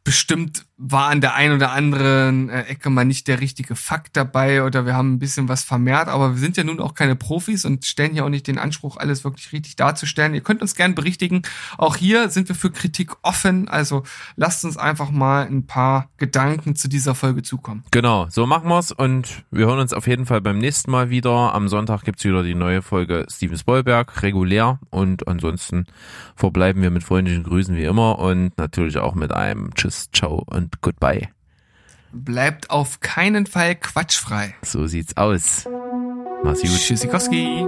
bestimmt war an der einen oder anderen äh, Ecke mal nicht der richtige Fakt dabei oder wir haben ein bisschen was vermehrt, aber wir sind ja nun auch keine Profis und stellen ja auch nicht den Anspruch, alles wirklich richtig darzustellen. Ihr könnt uns gern berichtigen. Auch hier sind wir für Kritik offen, also lasst uns einfach mal ein paar Gedanken zu dieser Folge zukommen. Genau, so machen wir's und wir hören uns auf jeden Fall beim nächsten Mal wieder. Am Sonntag gibt's wieder die neue Folge Steven Spoilberg, regulär und ansonsten verbleiben wir mit freundlichen Grüßen wie immer und natürlich auch mit einem Tschüss, Ciao und Goodbye. Bleibt auf keinen Fall quatschfrei. So sieht's aus. Mach's gut. Tschüssikowski.